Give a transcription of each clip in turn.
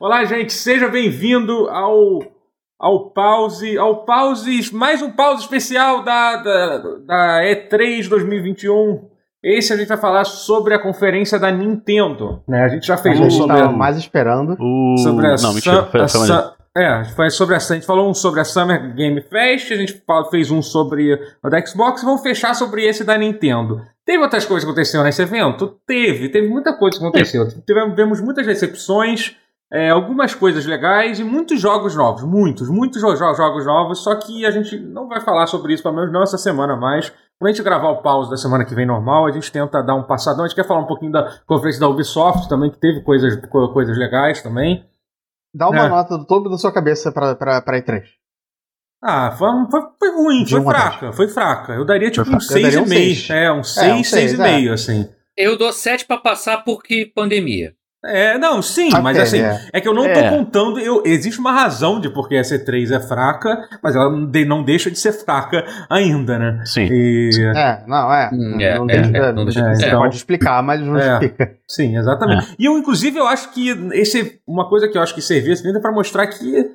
Olá, gente, seja bem-vindo ao ao pause, ao pause, mais um pause especial da, da, da E3 2021. Esse a gente vai falar sobre a conferência da Nintendo, né? A gente já fez a um gente sobre tava a, mais esperando. O... sobre a, Não, mentira. Foi, a, foi Su- é, foi sobre a, a gente falou um sobre a Summer Game Fest, a gente fez um sobre o da Xbox, vamos fechar sobre esse da Nintendo. Teve outras coisas que aconteceram nesse evento? Teve, teve muita coisa que aconteceu. Tivemos, tivemos muitas recepções, é, algumas coisas legais e muitos jogos novos, muitos, muitos jo- jo- jogos novos, só que a gente não vai falar sobre isso, pelo menos não essa semana mais. Quando a gente gravar o pause da semana que vem normal, a gente tenta dar um passadão. A gente quer falar um pouquinho da conferência da Ubisoft também, que teve coisas, co- coisas legais também. Dá uma É. nota do topo da sua cabeça pra, pra, pra E3. Ah, foi, foi, foi ruim, De foi um fraca, foi fraca. Eu daria tipo Foi um fraca. Eu daria um 6,5. seis. É, um 6, um seis, 6,5, assim. Eu dou 7 pra passar porque pandemia. É, não, sim, mas assim, é. é. que eu não É. tô contando. Eu, existe uma razão de porque a C3 é fraca, mas ela não de- não deixa de ser fraca ainda, né? Sim. E, É, não, é. Hum, não, é, não é, deixa, é, não deixa de você ser. pode explicar, mas não É. explica. sim, exatamente. E eu, inclusive, eu acho que esse uma coisa que eu acho que serviu esse evento é pra mostrar que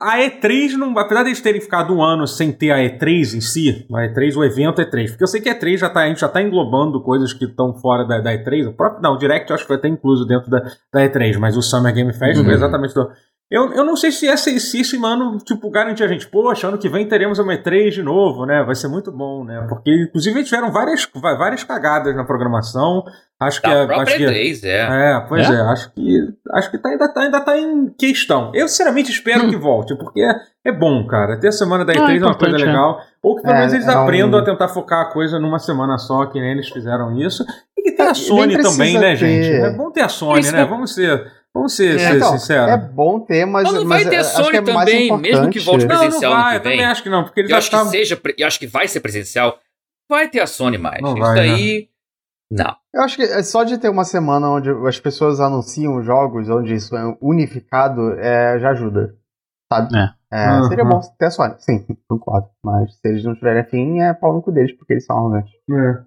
a E3, não, apesar de eles terem ficado um ano sem ter a E3 em si, a E3, o evento E3, porque eu sei que a E3 já tá, a gente já tá englobando coisas que estão fora da, da E3, o próprio, não, o Direct eu acho que foi até incluso dentro da, da E3, mas o Summer Game Fest Uhum. foi exatamente do... Eu, eu não sei se, essa, se esse mano, tipo, garantir a gente, poxa, ano que vem teremos uma E3 de novo, né? Vai ser muito bom, né? Porque, inclusive, tiveram várias, várias cagadas na programação. Acho que Da é. Acho própria que, E3, é. é, pois É? é, acho que acho que tá, ainda, tá, ainda tá em questão. Eu sinceramente espero Hum. que volte, porque é, é bom, cara. Ter a semana da Ah, E3 é é uma coisa é. legal. Ou que pelo É, menos eles é um- aprendam a tentar focar a coisa numa semana só, que nem eles fizeram isso. E que tem É, a Sony também, né, ter- gente? É bom ter a Sony, Isso né? é- Vamos ser, vamos ser, É, ser Então, sinceros. é bom ter, mas. Mas não mas vai ter acho Sony que é mais também, mesmo que volte importante- Não, não presencial vai, que eu também acho que não, porque eles Eu já acho que seja, eu acho que vai ser presencial. Vai ter a Sony mais. Não Isso vai, né? daí. Não. Eu acho que é só de ter uma semana onde as pessoas anunciam jogos, onde isso é unificado, é, já ajuda. Sabe? É. É, Uhum. Seria bom ter a Sony, sim, concordo. Mas se eles não tiverem afim, é pau no cu deles, porque eles são arrogantes. É.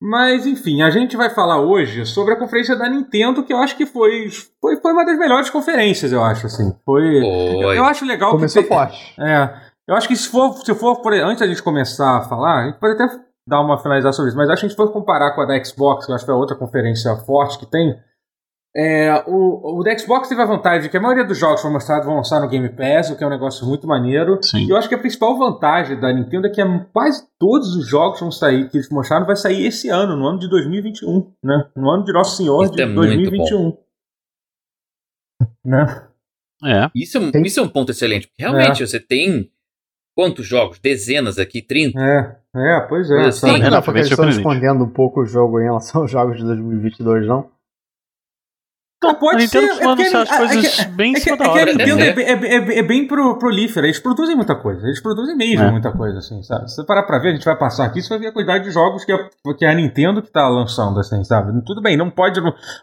Mas, enfim, a gente vai falar hoje sobre a conferência da Nintendo, que eu acho que foi, foi, foi uma das melhores conferências, eu acho, assim. Foi. Eu, eu acho legal Começou que. forte. É. Eu acho que se for, se for por, antes da gente começar a falar, a gente pode até dar uma finalizar sobre isso, mas acho que a gente for comparar com a da Xbox, que eu acho que é outra conferência forte que tem. É, o, o da Xbox teve a vantagem de que a maioria dos jogos que foram mostrados vão lançar no Game Pass, o que é um negócio muito maneiro. Sim. E eu acho que a principal vantagem da Nintendo é que quase todos os jogos que vão sair, que eles mostraram, vai sair esse ano, no ano de 2021, né? No ano de Nosso Senhor Isso de é muito 2021. Né? É. Isso, é um- isso é um ponto excelente. Porque realmente você tem. Quantos jogos? Dezenas aqui? 30? É, é, pois é. Assim. É, não, não, foi porque eles estão escondendo um pouco o jogo em relação aos jogos de 2022, não? Não, pode a Nintendo ser. costuma porque as é coisas que- bem em É cima é da a hora. Nintendo né? é, bem- é, é- é bem pro, prolífera, eles produzem muita coisa, eles produzem mesmo É. muita coisa, assim, sabe? Se você parar pra ver, a gente vai passar aqui, você vai ver a quantidade de jogos que a, que a Nintendo que tá lançando, assim, sabe? Tudo bem, não pode.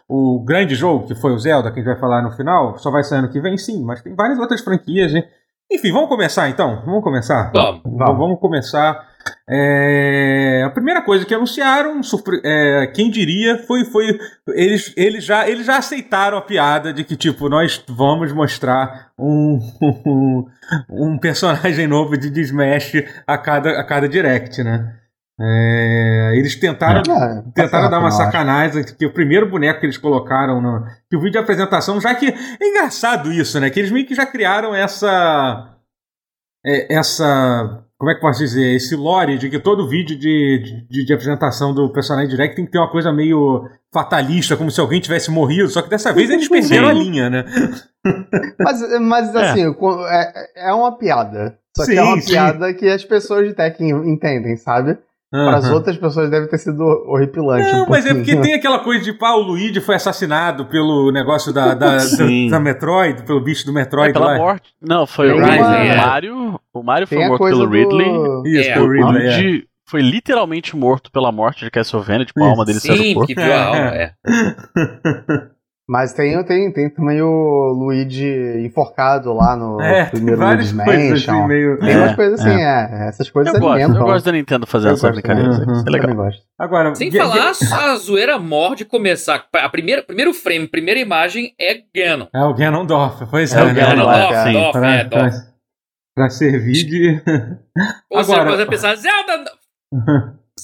O grande jogo, que foi o Zelda, que a gente vai falar no final, só vai sair ano que vem, sim, mas tem várias outras franquias, né? Enfim, vamos começar então? Vamos começar? Vamos. Vamos, vamos começar. É, a primeira coisa que anunciaram, é, quem diria, foi, foi eles, eles, já, eles já aceitaram a piada de que, tipo, nós vamos mostrar um, um, um personagem novo de Smash a cada, a cada direct, né? É, eles tentaram, É, tentaram dar uma sacanagem, que o primeiro boneco que eles colocaram no que o vídeo de apresentação, já que é engraçado isso, né? Que eles meio que já criaram essa é, essa como é que posso dizer? Esse lore de que todo vídeo de, de, de apresentação do personagem direct tem que ter uma coisa meio fatalista, como se alguém tivesse morrido, só que dessa vez eles perderam a linha, né? Mas, mas É. assim, é, é uma piada. Só que Sim, é uma sim. piada que as pessoas de tech entendem, sabe? Para as outras pessoas deve ter sido horripilante. Não, um mas é porque tem aquela coisa de pá, o Luigi foi assassinado pelo negócio da, da, da, da Metroid, pelo bicho do É, Metroid pela lá. morte. Não, foi Tem o, uma- o Mario. O Mario foi morto pelo Ridley. do... Isso, É, pelo O Ridley, é. Luigi foi literalmente morto pela morte de Castlevania, tipo, a alma dele saiu do Sim, corpo. que viu a alma. É. Mas tem, tem, tem também o Luigi enforcado lá no É, primeiro várias Luigi's coisas assim, Mansion. meio. Tem É, umas coisas assim, é. Essas coisas Eu gosto, alimentam. eu gosto da Nintendo fazendo Eu essa gosto brincadeira. também. Isso é legal. Gosto. Agora, Sem Ge- falar, Ge- a zoeira mor de começar. A primeira, primeiro frame, primeira imagem é Ganon. É o Ganondorf, pois é. É o né? Ganondorf, Dorf, é. Dorf, Pra, é, pra, Dorf. pra servir de. Ou Agora- você pensar, Zelda.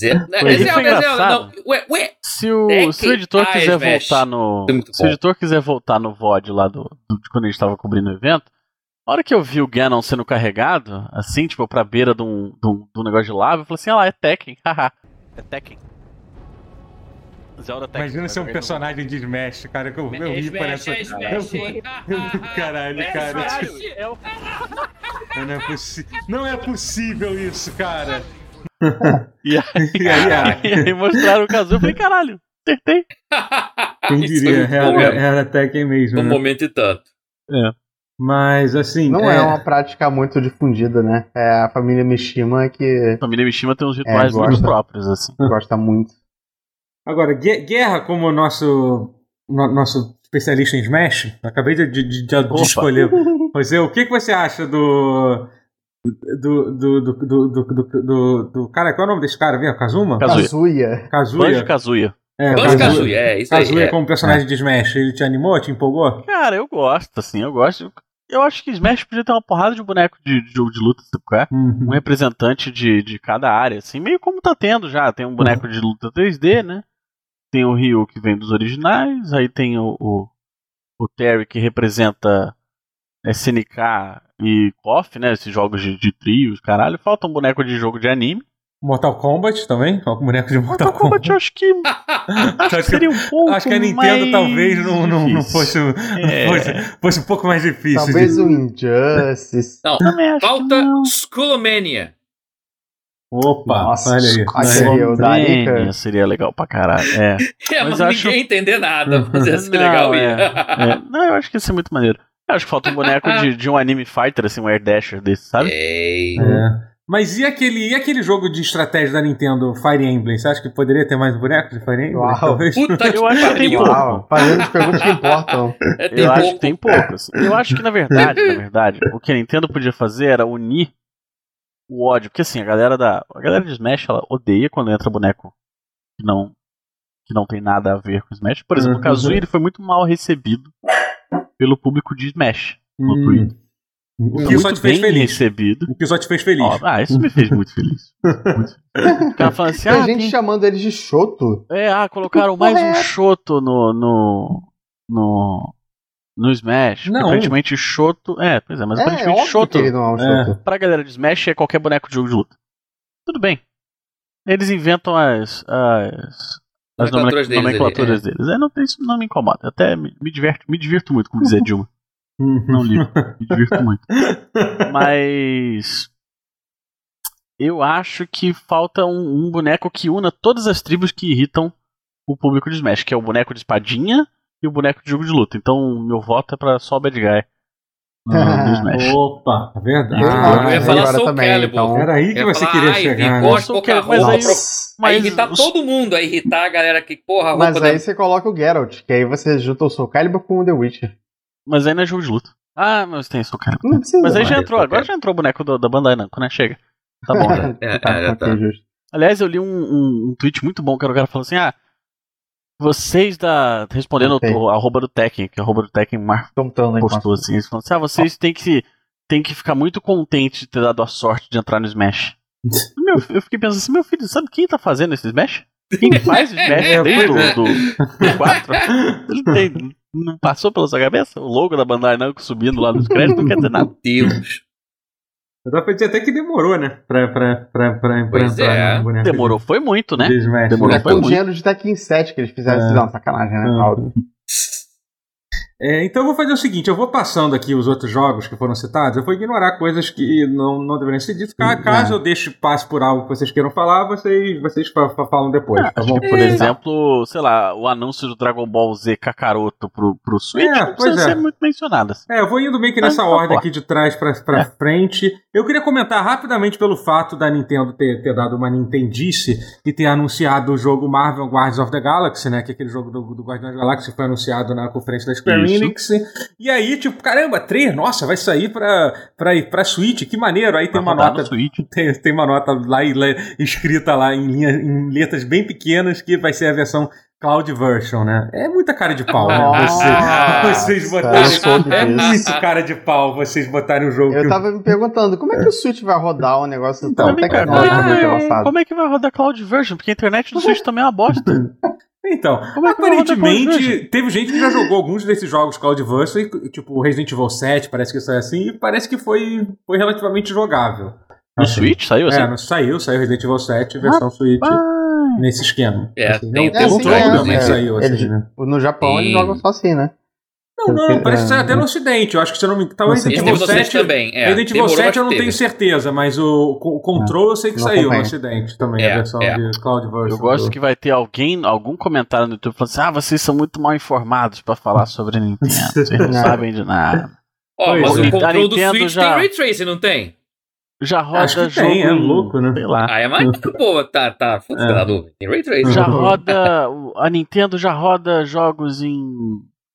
Não é é. É. Não. Ué, ué. Se o, Deck se o editor Ah, quiser voltar no. É Se o editor quiser voltar no VOD lá do, do- de quando a gente tava cobrindo o evento, na hora que eu vi o Ganon sendo carregado, assim, tipo, pra beira de um, de um, de um negócio de lava, eu falei assim, ah lá, é Tekken, haha. É Tekken. Zelda Tekken. Imagina ser um personagem de Smash, cara, que eu, eu ri por essa. É Smash, Caralho, É cara. É é, não é possível isso, cara. E aí, E aí, ah, e aí mostraram o Kazuya, eu falei, caralho, acertei. quem diria? muito bom Era, mesmo. era Tekken mesmo. Num né? momento e tanto. Mas, assim. Não é... uma prática muito difundida, né? É a família Mishima que A família Mishima tem uns rituais É, muito gosta. próprios, assim. gosta muito. Agora, Gue- Guerra, como nosso, no- nosso especialista em Smash, acabei de, de- de- de escolher. Pois é, o que, que você acha do. Do. Do. Do. Do. Do. do, do- do- cara, qual é o nome desse cara mesmo? Kazuma? Kazuya. Kazuya. Kazuya. Banjo Kazuya. É, Banjo Kazooie, é isso aí. Kazuya é. como personagem de Smash, ele te animou, te empolgou? Cara, eu gosto, assim, eu gosto. Eu acho que Smash podia ter uma porrada de boneco de, de jogo de luta, sabe qual é? Uhum. Um representante de, de cada área, assim, meio como tá tendo já. Tem um boneco de luta 3D, né? Tem o Ryu que vem dos originais, aí tem o, o, o Terry que representa SNK e KOF, né? Esses jogos de, de trios, caralho. Falta um boneco de jogo de anime. Mortal Kombat também? O boneco de Mortal, Mortal Kombat eu acho que, acho que Acho seria um pouco Acho que a Nintendo mais talvez não, não, não difícil. fosse, não É. fosse, fosse um pouco mais difícil. Talvez de... o Injustice. Não, acho falta não. Skullomania. Opa, Nossa, olha aí. aí seria legal pra caralho. É. É, Mas mas, acho- ninguém entender nada. Mas ia ser Não, legal. é, ia. é. Não, eu acho que ia ser muito maneiro. Eu acho que falta um boneco de, de um anime fighter, assim, um Air Dasher desse, sabe? Ei. É. Mas e aquele, e aquele jogo de estratégia da Nintendo, Fire Emblem? Você acha que poderia ter mais bonecos de Fire Emblem? Uau. Talvez. Puta que Eu acho que tem pouco. Uau, fazendo as perguntas que importam. É, eu acho pouco. que tem pouco. assim. Eu acho que, na verdade, na verdade, o que a Nintendo podia fazer era unir o ódio. Porque, assim, a galera da. A galera de Smash, ela odeia quando entra boneco que não. Que não tem nada a ver com Smash. Por exemplo, Uhum. o Kazuya ele foi muito mal recebido pelo público de Smash no Hum. Twitter. O que só muito te fez bem feliz. recebido. O que só te fez feliz. Ó, ah, isso me fez muito feliz. Muito feliz. O cara falando assim, ah, gente tem- chamando eles de Shoto. é, ah, colocaram mais um é essa? Shoto no, no, no, no Smash. Não. Aparentemente Shoto, é, pois é, mas é, aparentemente óbvio Shoto, que ele não é um É. Pra galera de Smash, é qualquer boneco de jogo de luta. Tudo bem. Eles inventam as, as, as Nomenclaturas deles nomenclaturas deles. É, não, isso não me incomoda. Até me, me, diverte, me divirto muito, como dizia Dilma. Uhum. Não ligo, me divirto muito. Mas. Eu acho que falta um, um boneco que una todas as tribos que irritam o público de Smash, que é o boneco de espadinha e o boneco de jogo de luta. Então, meu voto é pra só Bad Guy. Opa, é verdade. Eu eu ia falar agora Soul também, Calibur. então. Era aí que você falar, queria ai, chegar. Vigor, né? Soul pouca Calibur, mas aí- Mas irritar os- todo mundo, aí irritar a galera que, porra, a roupa Mas da... aí você coloca o Geralt, que aí você junta o Soul Calibur com o The Witcher. Mas aí não é jogo de luta. Ah, mas tem Soul Calibur. Não precisa. Mas aí já Mario, entrou, agora já entrou o boneco do- da Bandai Namco, né? Chega. Tá bom, já. É, tá, é, já ok, tá. justo. Aliás, eu li um, um, um tweet muito bom que era o cara falando assim: ah, vocês da. Respondendo Ok. o, a arroba do Tekken, que a arroba do Tekken Mar Tô mutando aí, postou assim, eles assim: ah, vocês têm que, têm que ficar muito contentes de ter dado a sorte de entrar no Smash. Meu, eu fiquei pensando assim, meu filho, sabe quem tá fazendo esse Smash? Quem faz o Smash É, desde é. do, do 4? Ele tem, não passou pela sua cabeça? O logo da Bandai Namco subindo lá nos créditos não quer dizer nada. Deus. Dá pra dizer até que demorou, né? Pra, pra, pra, pra, pra entrar é. no boneco Demorou, foi muito, de- né? de Smash. Demorou. É foi com muito. dinheiro de Tekken 7 que eles fizeram É. Não, sacanagem, né? É. É, então eu vou fazer o seguinte, eu vou passando aqui os outros jogos que foram citados, eu vou ignorar coisas que não, não deveriam ser ditas. Hum, Caso é. eu deixe passe por algo que vocês queiram falar, vocês, vocês fa- fa- falam depois, tá Acho bom? que, por exemplo, sei lá, o anúncio do Dragon Ball Z Kakaroto pro, pro Switch É, não pois precisa é. ser muito mencionado. É, eu vou indo meio que nessa ordem tá bom. aqui de trás pra, pra É. frente. Eu queria comentar rapidamente pelo fato da Nintendo ter, ter dado uma Nintendice e ter anunciado o jogo Marvel Guardians of the Galaxy, né? Que é aquele jogo do, do Guardiões da Galáxia foi anunciado na conferência da Square Isso. E aí, tipo, caramba, 3, nossa, vai sair pra, pra, pra Switch, que maneiro. Aí tem uma nota tem, tem uma nota lá, e- lá escrita lá em, linha, em letras bem pequenas que vai ser a versão Cloud Version, né? É muita cara de pau, né? Nossa, Você- vocês botarem. É muito cara de pau vocês botarem o jogo. Eu tava me perguntando, como é que o Switch vai rodar um negócio Então, tão tecnologicamente é, avançado? como é que vai rodar Cloud Version? Porque a internet do Switch também é uma bosta. Então, é aparentemente, teve gente que já jogou alguns desses jogos Cloud Version, e, tipo o Resident Evil 7, parece que saiu assim, e parece que foi, foi relativamente jogável. No Assim. Switch saiu assim? É, não saiu, saiu Resident Evil 7, versão Switch, Pai. nesse esquema. É, Assim, tem- não, tem o um jogo, também né? saiu, assim, Eles- né? No Japão eles jogam só assim, né? Não, não, parece que saiu É. até no ocidente, eu acho que eu não me... Talvez Resident Evil teve no 7... Switch também. É, Resident Evil demorou, 7 mas eu não teve. tenho certeza, mas o, o Control eu sei que saiu no ocidente também, É, a versão é. de Cloud Version. Eu gosto que vai ter alguém, algum comentário no YouTube falando assim: ah, vocês são muito mal informados pra falar sobre a Nintendo. Vocês não É. sabem de nada. Ó, mas é. o A controle do Nintendo Switch já- tem Ray Tracing, não tem? Já roda Acho que jogo. tem, é louco, né? Sei lá. Ah, é mais. Pô, tá, tá. Foda-se É. Tem Ray Tracing. Já roda. A Nintendo já roda jogos em.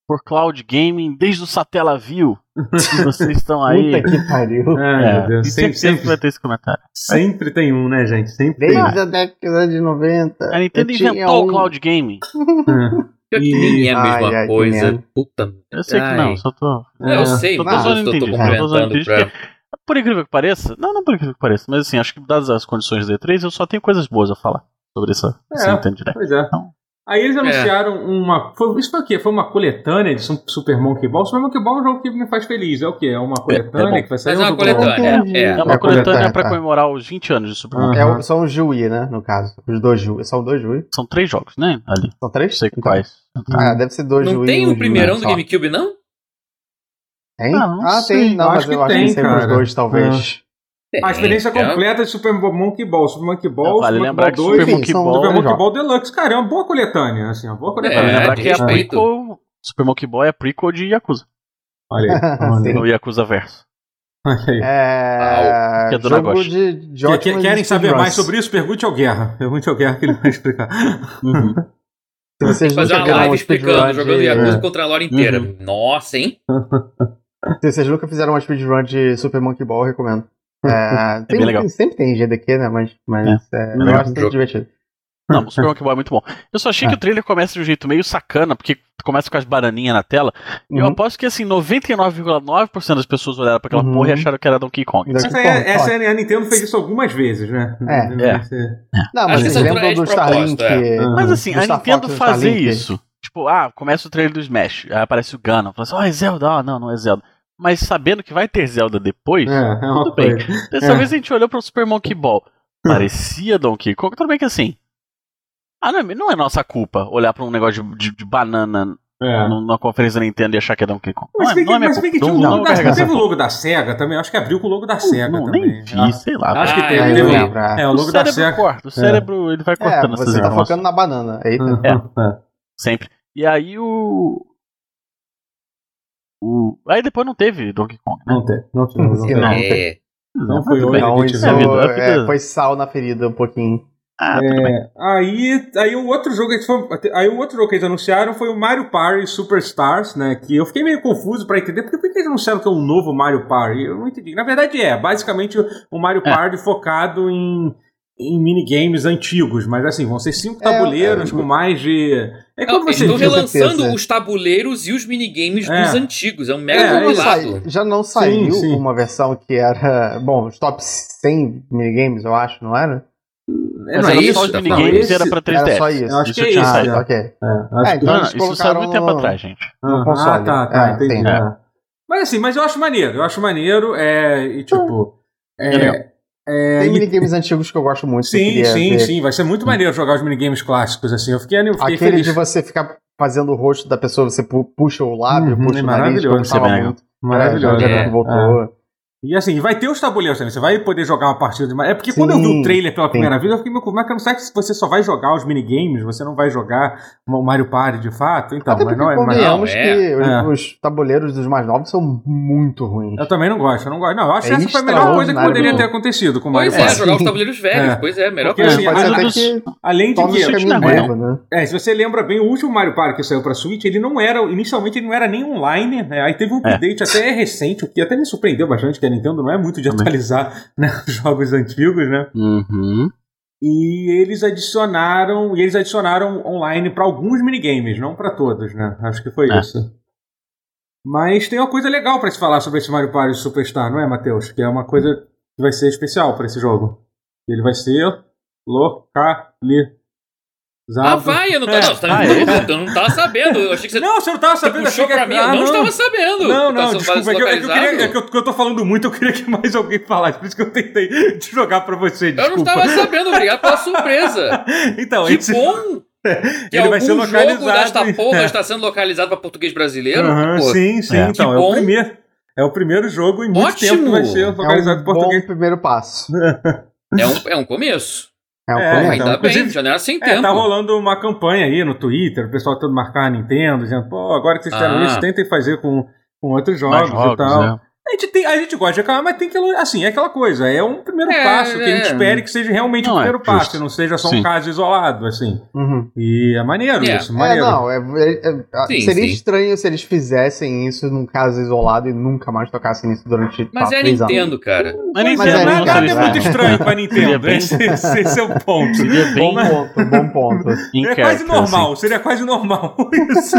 Por cloud gaming desde o Satellaview. E vocês estão aí. Puta que pariu. Ai, É, meu Deus, sempre, sempre, sempre vai ter esse comentário. sempre tem um, né, gente? Sempre tem. Desde a década de 90. A Nintendo inventou o um- cloud gaming. É. Pior que E- nem é a Ai, mesma ai, que coisa. merda. Puta. Eu sei que Ai. não, só tô. Eu sei, tô mas eu tô, tô complementando pra. Por incrível que pareça, não, não por incrível que pareça, mas assim, acho que dadas as condições do E3, eu só tenho coisas boas a falar sobre essa, essa É. Nintendo Direct. Pois é. Então. Aí eles anunciaram uma. Foi, isso foi o quê? Foi uma coletânea de Su- Super Monkey Ball. Super Monkey Ball é um jogo que me faz feliz. É o quê? É uma coletânea bom. que vai sair Mas é um uma coletânea. Entendi. É, É uma É coletânea coletânea, pra tá. comemorar os 20 anos de Super Ah. É Aham. o- são os Jui, né? No caso. Os dois Jui. São dois Jui. São três jogos, né? Ali. São Não três? sei Então. quais. Ah, deve ser dois Não Jui. tem e um o primeirão do só. GameCube, não? Tem? Ah, não Ah, sei. tem. Não, Eu mas acho que eu acho tem, que sempre os dois, talvez. A experiência Tem, completa de Super Monkey Ball. Super Monkey Ball, Vale Super lembrar Monkey Ball Super 2, Monkey são Ball. Super Monkey. Ball Deluxe. Cara, é uma boa coletânea. Assim, uma boa Vale coletânea. É, lembrar que é a prequel. Super Monkey Ball é a prequel de Yakuza. Olha aí. olha aí. Yakuza Verso. É. Que é do jogo Nagoshi. de, de Que- que- Querem saber mais sobre isso? Pergunte ao Guerra. Pergunte ao Guerra que ele vai explicar. Uhum. Se vocês Fazer uma live explicando, jogando de... Yakuza contra a lore inteira. Uhum. Nossa, hein? Se vocês nunca fizeram uma speedrun de Super Monkey Ball, eu recomendo. É, tem- bem legal. tem- sempre tem GDQ, né? Mas, mas é, eu legal. acho muito Jogo. divertido. Não, o Super Monkey Ball é muito bom. Eu só achei É. que o trailer começa de um jeito meio sacana, porque começa com as bananinhas na tela. E eu Uhum. aposto que assim, 99,9% das pessoas olharam pra aquela Uhum. porra e acharam que era Donkey Kong. Donkey Essa, Kong, é, essa é- a Nintendo fez isso algumas vezes, né? É. É. Não, Acho mas vocês lembram é do Starlink? é. Uhum. Mas assim, do a Nintendo fazer isso. Tipo, ah, começa o trailer do Smash, aí aparece o Ganon, fala assim, ó, é Zelda, ah, não, não é Zelda. Mas sabendo que vai ter Zelda depois, É, é uma tudo bem. coisa. Dessa É. vez a gente olhou pro Super Monkey Ball. Parecia Donkey Kong, tudo bem que assim. Ah, não é, não é nossa culpa olhar pra um negócio de, de- de banana É. numa conferência da Nintendo e achar que é Donkey Kong. Não Mas é, não que, é mas bem que tinha Não, o logo da, carregar essa teve o logo da SEGA também. Acho que abriu com o logo da SEGA Não, também. nem vi, sei lá. Acho que Ah, teve. É, teve eu lembro, é. é, o o logo da cérebro SEGA. corta, o cérebro ele vai É, cortando essas você tá informações. focando na banana. Eita. É. É. Sempre. E aí o. O. Aí depois não teve Donkey Kong, né? Não tem. Não tem. Não, Sim, tem. não. É. Não foi hoje. isso tivemos. vida, a vida- é, foi sal na ferida um pouquinho. Ah, tudo bem. É, aí, aí o outro jogo que eles foram- aí o outro jogo que eles anunciaram foi o Mario Party Superstars, né? Que eu fiquei meio confuso pra entender porque por que eles anunciaram que é um novo Mario Party? Eu não entendi. Na verdade é, basicamente o Mario É. Party focado em em minigames antigos, mas assim, vão ser cinco É, tabuleiros é. com mais de. É Não, como estão viu. relançando certeza. os tabuleiros e os minigames É. dos antigos. É um mega É, já, não compilado. já não saiu sim. uma versão que era. Bom, os top 100 minigames, eu acho, não era? É, Mas não é era isso? só os Não, minigames esse- e era pra 3DS. Era só isso. Eu acho Isso que é tinha isso. saído. Ah, ok. É, acho É, então Não, eles isso saiu muito tempo atrás, gente. Ah. Ah, tá, tá, É, entendi. sim. é. Mas assim, mas eu acho maneiro, eu acho maneiro, é, e tipo. É, É Tem e- minigames antigos que eu gosto muito. sim, sim, ver. sim, vai ser muito maneiro jogar os minigames clássicos, assim. Eu fiquei, eu fiquei Aquele feliz. de você ficar fazendo o rosto da pessoa, você pu- puxa o lábio, Uhum, puxa é o nariz, maravilhoso, como é muito. Maravilhoso. É, É, que voltou. E assim, vai ter os tabuleiros também. Você vai poder jogar uma partida de Mario. É porque quando eu Sim, vi o trailer pela sim. primeira vez, eu fiquei meio como é que não sabe se você só vai jogar os minigames, você não vai jogar o Mario Party de fato. Então, Até mas porque não é mais. Não, que é. os, É. os tabuleiros dos mais novos são muito ruins. Eu também não gosto, eu não gosto. Não, eu acho É que essa foi a melhor coisa que poderia ter acontecido com o Mario Pois é, Party. jogar os Sim. tabuleiros velhos. É. Pois é, melhor Porque, coisa. assim, Pode a- ser até dos- que Além de que. não é, novo, né? É, se você lembra bem, o último Mario Party que saiu pra Switch, ele não era, inicialmente ele não era nem online, né? Aí teve um É. update até recente, o que até me surpreendeu bastante, que a Nintendo não é muito de atualizar né, os jogos antigos, né? Uhum. E eles adicionaram, e eles adicionaram online pra alguns minigames, não pra todos, né? Acho que foi É. isso. Mas tem uma coisa legal pra se falar sobre esse Mario Party Superstar, não é, Matheus? Que é uma coisa que vai ser especial pra esse jogo. Ele vai ser localizado. Ah, vai, eu não, É. tava, não, você tá Ah, é? eu não tava sabendo. Eu achei que você, Não, você não tava você sabendo. puxou achei que- pra mim, Ah, eu não, estava sabendo. Não, Tá não, sendo desculpa. É que, eu- é que eu queria, é que eu, que eu tô falando muito, eu queria que mais alguém falasse. Por isso que eu tentei te jogar pra você. Eu não Desculpa. estava sabendo, obrigado pela surpresa. então, Que esse- bom que Ele vai ser localizado jogo desta porra É. está sendo localizado para português brasileiro. Pô, sim, sim. É. Então, Que é o primeiro. É o primeiro jogo em muito Ótimo. tempo que vai ser É localizado um em português. bom primeiro passo. É um, é um começo. É um É, então, Ainda bem, era sem É, tempo. tá rolando uma campanha aí no Twitter, o pessoal todo marcar a Nintendo, dizendo, pô, agora que vocês fizeram Ah. isso, tentem fazer com, com outros jogos, jogos, e tal. é. A gente, tem, a gente gosta de reclamar, mas tem que. Assim, é aquela coisa. É um primeiro É, passo que a gente é. espere que seja realmente Não, o é, primeiro passo, justo. e não seja só um Sim. caso isolado, assim. Uhum. E é maneiro É. isso, É, maneiro. não, é, é- é- Sim, seria sim. estranho se eles fizessem isso num caso isolado e nunca mais tocassem isso durante Mas é anos. Nintendo, cara. Mas Mas é, não Nada é muito é. estranho pra Nintendo. Esse, esse, é o ponto. Seria bem Bom ponto, bom ponto. É quase character, normal, assim. seria quase normal isso.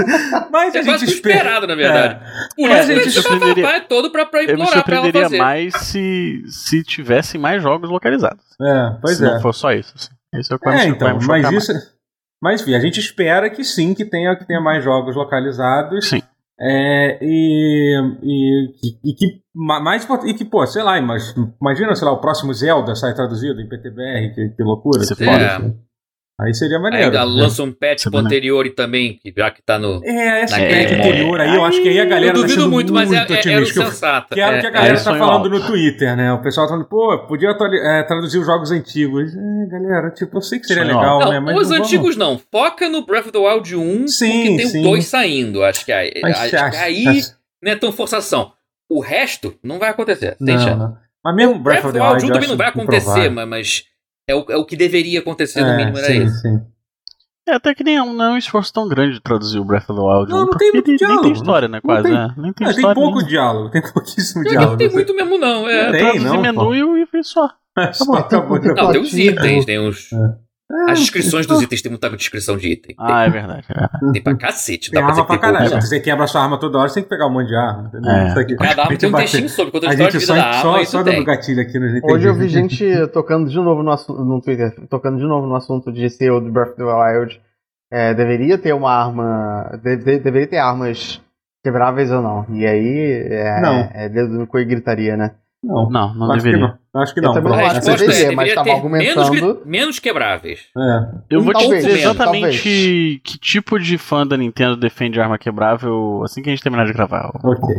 Mas a É gente quase que espera. esperado, na verdade. Por É, a que gente é todo pra, pra Eu me implorar pra ela surpreenderia mais se, se tivessem mais jogos localizados. É, pois se é. não for só isso. Assim. Esse é o que vai É, me- então, vai me mas chocar isso. Mas enfim, a gente espera que sim, que tenha, que tenha mais jogos localizados. Sim. É, e, e, e, e que ma- mais e que, pô, sei lá, imagina, sei lá, o próximo Zelda sai traduzido em PTBR, que, que loucura. Isso é que foda. assim. Aí seria maneiro. Ainda lança um patch é pro anterior e também, que já que tá no. É, essa Naquele ideia modo. anterior aí, eu acho que aí a galera eu tá duvido sendo muito, mas é, muito é, era o sensato. Que era o É, que a é, galera é tá falando alto. no Twitter, né? O pessoal tá falando, pô, podia é, traduzir os jogos antigos. É, galera, tipo, eu sei que seria Sonho legal, Não, né? Mas os não vamos- antigos não. Foca no Breath of the Wild 1, Sim, porque tem sim. o 2 saindo. Acho que aí, Mas acho que acho- aí acho- não é tão forçação. O resto não vai acontecer. Tem Não, chance. não. Mas mesmo Breath of the Wild 1 eu também não vai acontecer, mas é, o, é o que deveria acontecer, no É, mínimo, era sim, isso. sim. É, até que nem é um, não é um esforço tão grande de traduzir o Breath of the Wild. Não, não porque tem muito nem- nem diálogo, tem história, né? não Quase, tem- né? Nem tem É, tem pouco nem- diálogo, tem pouquíssimo diálogo. não tem muito mesmo, não. É, Não tem, Traduzir não, menu pô. e, e só. Só acabou de- Não, tem Plativo. itens, tem os. As descrições dos itens tem muita descrição de item. Tem, Ah, é verdade. é. tem pra cacete. Tem Dá pra arma pra tem caralho. Se você quebra a sua arma toda hora, você tem que pegar um monte de arma. Entendeu? É. Isso aqui. Cada arma tem um textinho sobre quantas A gente de só, vida da arma, só, só dando gatilho aqui no Hoje eu vi gente tocando de novo no, no Twitter, tocando de novo no assunto de ser o do Breath of the Wild. É, deveria ter uma arma. de- de- deveria ter armas quebráveis ou não. E aí. É, Não. é dedo no cu e gritaria, né? Não, Não, não acho que deveria. não. Acho que Eu não. também A não acho que deveria, mas deveria tava ter menos, argumentando. gri- menos quebráveis. É. Eu vou te Talvez, dizer exatamente talvez. que tipo de fã da Nintendo defende arma quebrável assim que a gente terminar de gravar. Ok.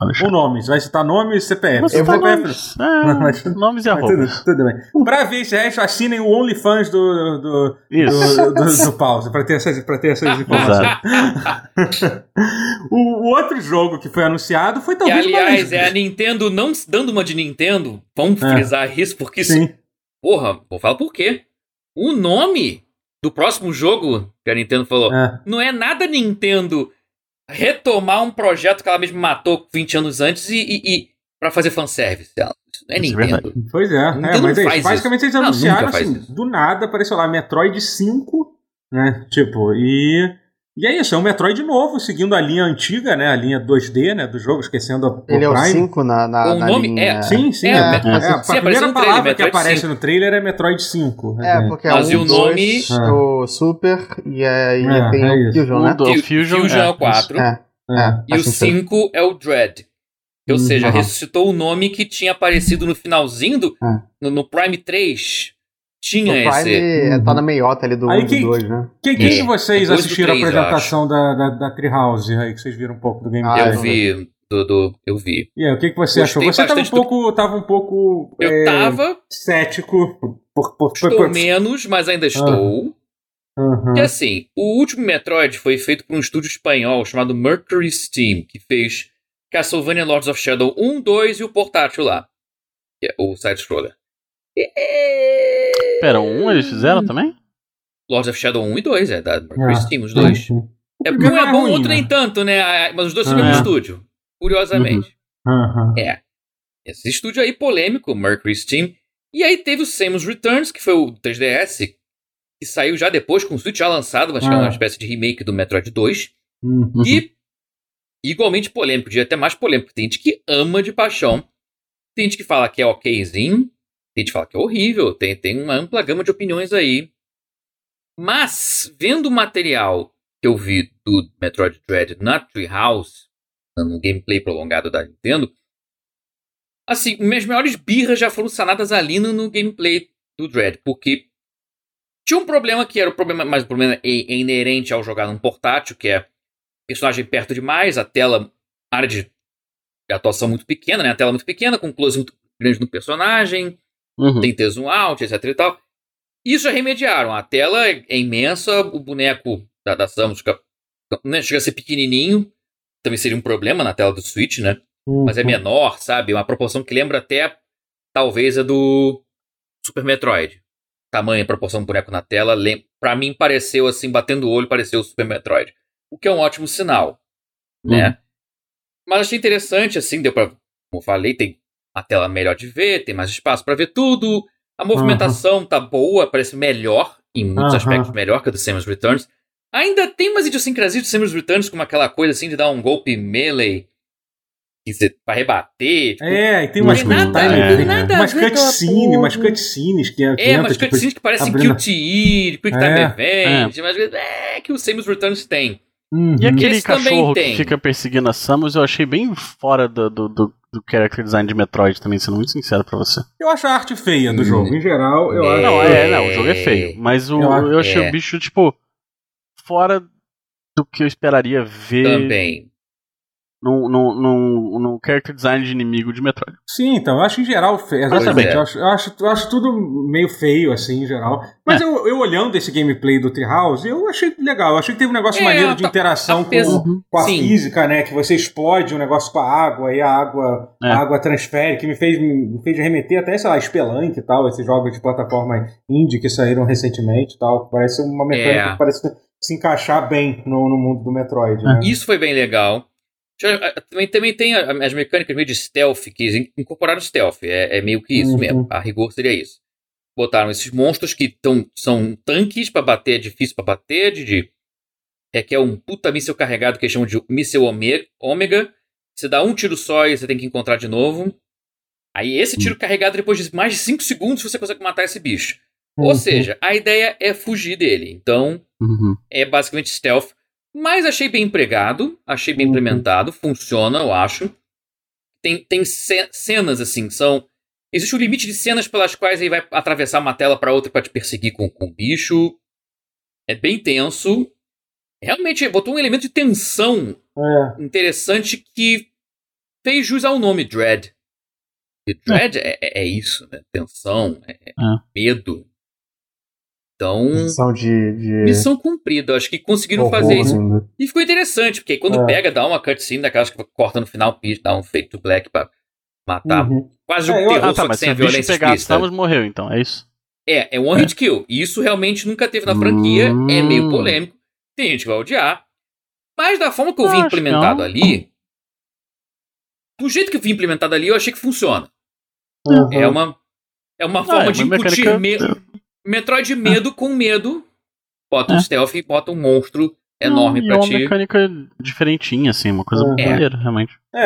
O nome, você vai citar nome e CPF. Você Eu vou CPF. nomes, é, Mas- nomes e Mas tudo, tudo bem. Pra ver esse resto, assinem o OnlyFans do, do, Isso. do, do, do Pause, pra ter essas, pra ter essas informações. o, o outro jogo que foi anunciado foi talvez aliás, mais- é a Nintendo não dando uma de Nintendo. Vamos É. frisar isso, porque isso. Sim. Porra, vou falar por quê. O nome do próximo jogo que a Nintendo falou É. não é nada Nintendo retomar um projeto que ela mesma matou 20 anos antes e, e, e para fazer fanservice. Ela- Isso não é Isso é Nintendo. Pois é, Nintendo é mas é. Basicamente eles anunciaram assim, do nada, apareceu lá Metroid 5, né? Tipo, e. E é isso, é um Metroid novo, seguindo a linha antiga, né? A linha 2D, né? Do jogo, esquecendo a, Ele é o Prime. 5 na, na, O na nome linha. é- Sim, sim. É, É, é, é, a sim, apareceu primeira no trailer, palavra que aparece 5. no trailer é Metroid 5. É, porque é Mas um, o nome- dois, o Super e aí É, tem é o. Fusion, O né? Fu- Fusion, Fusion é o isso. 4. É, É. é, E o faz sentido. 5 é o Dread. Ou Uhum. seja, ressuscitou o nome que tinha aparecido no finalzinho do. É. No, no Prime 3. Tinha o Prime esse. é- tá na meiota ali do Aí 1 quem- do 2, né? Quem, quem É, de vocês depois assistiram três, a eu apresentação da, da, da Treehouse aí, que vocês viram um pouco do game? Ah, eu não vi, do, do- eu vi. E aí, o que, que você achou? Gostei Você tava um bastante do- pouco, tava um pouco Eu é, tava, cético. Por, por, por, estou menos, mas ainda estou. Uhum. Porque assim, o último Metroid foi feito por um estúdio espanhol chamado Mercury Steam, que fez Castlevania Lords of Shadow 1, 2 e o portátil lá. Que é o side-scroller. E- Pera, um eles fizeram também? Lords of Shadow 1 e 2, é da Mercury Ah, Steam, os dois. É porque um primeiro é bom, o outro né? nem tanto, né? Ah, Mas os dois são do Ah. mesmo estúdio. Curiosamente. Uhum. É. Esse estúdio aí polêmico, Mercury Steam. E aí teve o Samus Returns, que foi o 3DS, que saiu já depois com o Switch já lançado, mas que é Ah. uma espécie de remake do Metroid 2. Uhum. E igualmente polêmico, diria até mais polêmico. Tem gente que ama de paixão, tem gente que fala que é okzinho, tem gente fala que é horrível, tem, tem uma ampla gama de opiniões aí. Mas, vendo o material que eu vi do Metroid Dread na Treehouse, no gameplay prolongado da Nintendo, assim, minhas maiores birras já foram sanadas ali no, no gameplay do Dread, porque tinha um problema que era o problema, mas o problema é, é inerente ao jogar num portátil, que é personagem perto demais, a tela, área de atuação muito pequena, né? A tela muito pequena, com close muito grande no personagem, Uhum. tem ter zoom out, etc e tal. Isso já remediaram. A tela é é imensa, o boneco da, da Samus fica, né, chega a ser pequenininho. Também seria um problema na tela do Switch, né? Mas é Uhum. menor, sabe? Uma proporção que lembra até, talvez, a do Super Metroid. Tamanho e proporção do boneco na tela. lem- Pra mim, pareceu assim, batendo o olho, pareceu o Super Metroid. O que é um ótimo sinal, né? Mas achei interessante, assim, deu pra... Como eu falei, tem a tela melhor de ver, tem mais espaço pra ver tudo. A movimentação tá boa, parece melhor, em muitos Aham. aspectos melhor que a do Samus Returns. Ainda tem umas idiosincrasias do Samus Returns, como aquela coisa assim de dar um golpe melee que você vai rebater. tipo, É, e tem umas nada, tem umas a cutscenes, umas cutscenes que, É, entra, mas tipo, cutscenes que parecem abrindo- QTE, Quick Time É, Event, mas é que o Samus Returns tem. Uhum. E aquele cachorro que fica perseguindo a Samus, eu achei bem fora do, do, do, do character design de Metroid também, sendo muito sincero pra você. Eu acho a arte feia do Hum. jogo, em geral. Eu É. acho. Não, é, não, o jogo é feio. Mas o, Eu acho- eu achei é. o bicho, tipo, fora do que eu esperaria ver Também. Num, num, num, num character design de inimigo de Metroid. Sim, então, eu acho em geral feio. Exatamente. é. Eu, acho, eu, acho, eu acho tudo meio feio, assim, em geral. Mas É. eu, eu olhando esse gameplay do Treehouse, eu achei legal. Eu achei que teve um negócio É, maneiro de tá- interação apesar- com, com a Sim. física, né? Que você explode um negócio com a água e a água, É. a água transfere, que me fez, me fez remeter até, sei lá, Spelunk e tal, esses jogos de plataforma indie que saíram recentemente e tal. Parece uma mecânica É. que parece se encaixar bem no, no mundo do Metroid, né? Isso foi bem legal. Também, também tem as mecânicas meio de stealth, que in- incorporaram stealth. É, é meio que isso Uhum. mesmo. A rigor seria isso. Botaram esses monstros que tão, são tanques pra bater, é difícil pra bater, de, de requer um puta míssel carregado que eles chamam de míssel ôme- ômega. Você dá um tiro só e você tem que encontrar de novo. Aí esse tiro carregado, depois de mais de 5 segundos, você consegue matar esse bicho. Ou Uhum. seja, a ideia é fugir dele. Então, Uhum. é basicamente stealth. Mas achei bem empregado, achei bem Uhum. implementado, funciona, eu acho. Tem, tem ce- cenas assim, são. Existe um limite de cenas pelas quais ele vai atravessar uma tela para outra para te perseguir com, com o bicho. É bem tenso. Realmente botou um elemento de tensão É. interessante que fez jus ao nome Dread. E Dread é, é- é isso, né? Tensão, é, é É. medo. Então, Missão de. de... missão cumprida. Acho que conseguiram horror fazer isso. ainda. E ficou interessante, porque aí quando É. pega, dá uma cutscene daquelas que corta no final, dá um fade to black pra matar. Uhum. Quase É, de eu- terror, Ah, tá, só que se sem a violência pegar explícita. Samus, morreu, então, é isso? É, é one hit kill. E isso realmente nunca teve na franquia. É meio Hum. polêmico. Tem gente que vai odiar. Mas da forma que eu vi Acho implementado não. ali. Do jeito que eu vi implementado ali, eu achei que funciona. Uhum. É uma. É uma forma é de uma incutir mecânica- medo. Metroid medo com medo. Bota um É. stealth e bota um monstro enorme Não, e pra é uma ti. mecânica diferentinha, assim, uma coisa É. maneira, realmente. É.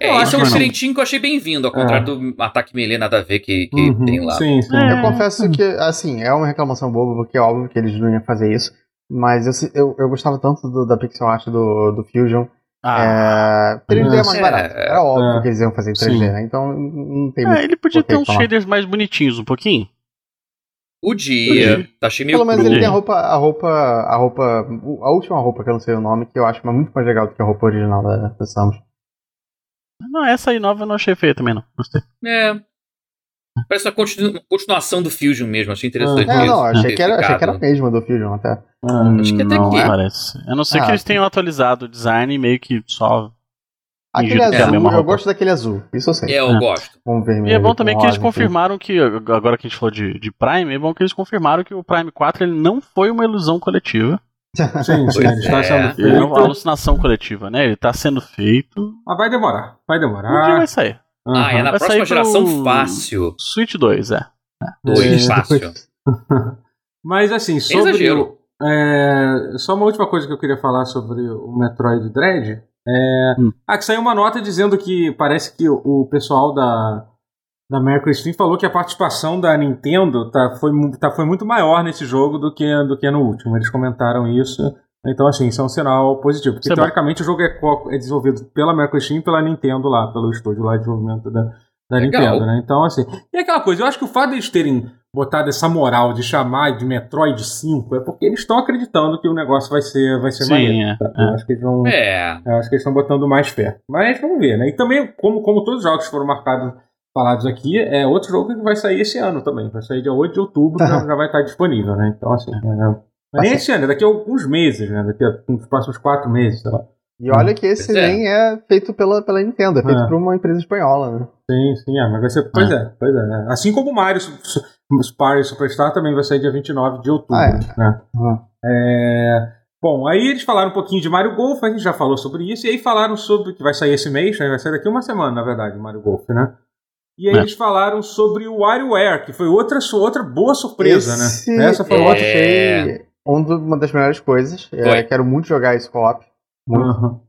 É, Eu esse acho é um diferentinho que eu achei bem-vindo, ao contrário do ataque melee nada a ver que, que Uhum. tem lá. Sim, sim. É. Eu confesso que, assim, é uma reclamação boba, porque é óbvio que eles não iam fazer isso. Mas eu, eu, eu gostava tanto do- da pixel art do, do Fusion. Ah, é, 3D é mais É. barato. Era óbvio É. que eles iam fazer em 3D, Sim. né? Então não tem é, muito ele podia ter uns shaders mais bonitinhos um pouquinho. Podia. Tá achei meio Pelo menos ele tem a roupa, a roupa, a roupa, a última roupa que eu não sei o nome, que eu acho muito mais legal do que a roupa original da, da Samus. Não, essa aí nova eu não achei feia também, não. Gostei. É. Parece uma continu- continuação do Fusion mesmo, achei interessante. É, isso, não, achei que, era, achei que era a mesma do Fusion até. Ah, Acho que até não, que- é. Parece. A não ser que Ah, eles sim. tenham atualizado o design e meio que só. Aquele é azul, mesma eu roupa. gosto daquele azul, isso eu sei. É, eu É. gosto. Com vermelho. E é bom também que eles confirmaram que, agora que a gente falou de, de Prime, é bom que eles confirmaram que o Prime 4 ele não foi uma ilusão coletiva. Sim, sim, Pois ele está é. sendo Ele não é uma feito. alucinação coletiva, né? Ele tá sendo feito. Mas vai demorar, vai Um dia demorar. vai sair. Ah, é na Vai próxima sair pro- geração fácil. Switch 2, é. Dois, É, fácil. Mas assim, sobre. exagero. é, só uma última coisa que eu queria falar sobre o Metroid Dread. É, Hum. Ah, que saiu uma nota dizendo que parece que o, pessoal da, da Mercury Steam falou que a participação da Nintendo tá, foi, tá, foi muito maior nesse jogo do que, do que no último. Eles comentaram isso. Então, assim, isso é um sinal positivo. Porque, é bom. teoricamente, o jogo é, é desenvolvido pela Mercury Steam e pela Nintendo lá, pelo estúdio lá de desenvolvimento da, da Legal. Nintendo, né? Então, assim. E aquela coisa, eu acho que o fato de eles terem botado essa moral de chamar de Metroid 5 é porque eles estão acreditando que o negócio vai ser, vai ser Sim, maneiro. é, tá? é. Eu acho que eles vão. É. Eu acho que eles estão botando mais fé. Mas vamos ver, né? E também, como, como todos os jogos que foram marcados, falados aqui, é outro jogo que vai sair esse ano também. Vai sair dia 8 de outubro, já, já vai estar disponível, né? Então, assim. É, mas nem Tá esse ano, é daqui a alguns meses, né? Daqui a uns próximos quatro meses, sei lá. E olha que esse é. nem é feito pela, pela Nintendo, é feito É. por uma empresa espanhola, né? Sim, sim, é, mas vai ser. Pois é, pois é. né? Assim como o Mario Super Superstar também vai sair dia 29 de outubro. Ah, né? Uhum. É, Bom, aí eles falaram um pouquinho de Mario Golf, a gente já falou sobre isso, e aí falaram sobre que vai sair esse mês, né? vai sair daqui uma semana, na verdade, o Mario Golf, né? E aí É. eles falaram sobre o WarioWare, que foi outra, outra boa surpresa, Esse né? Essa foi eu outra. achei um uma das melhores coisas. É, quero muito jogar esse co-op. Muito. Aham.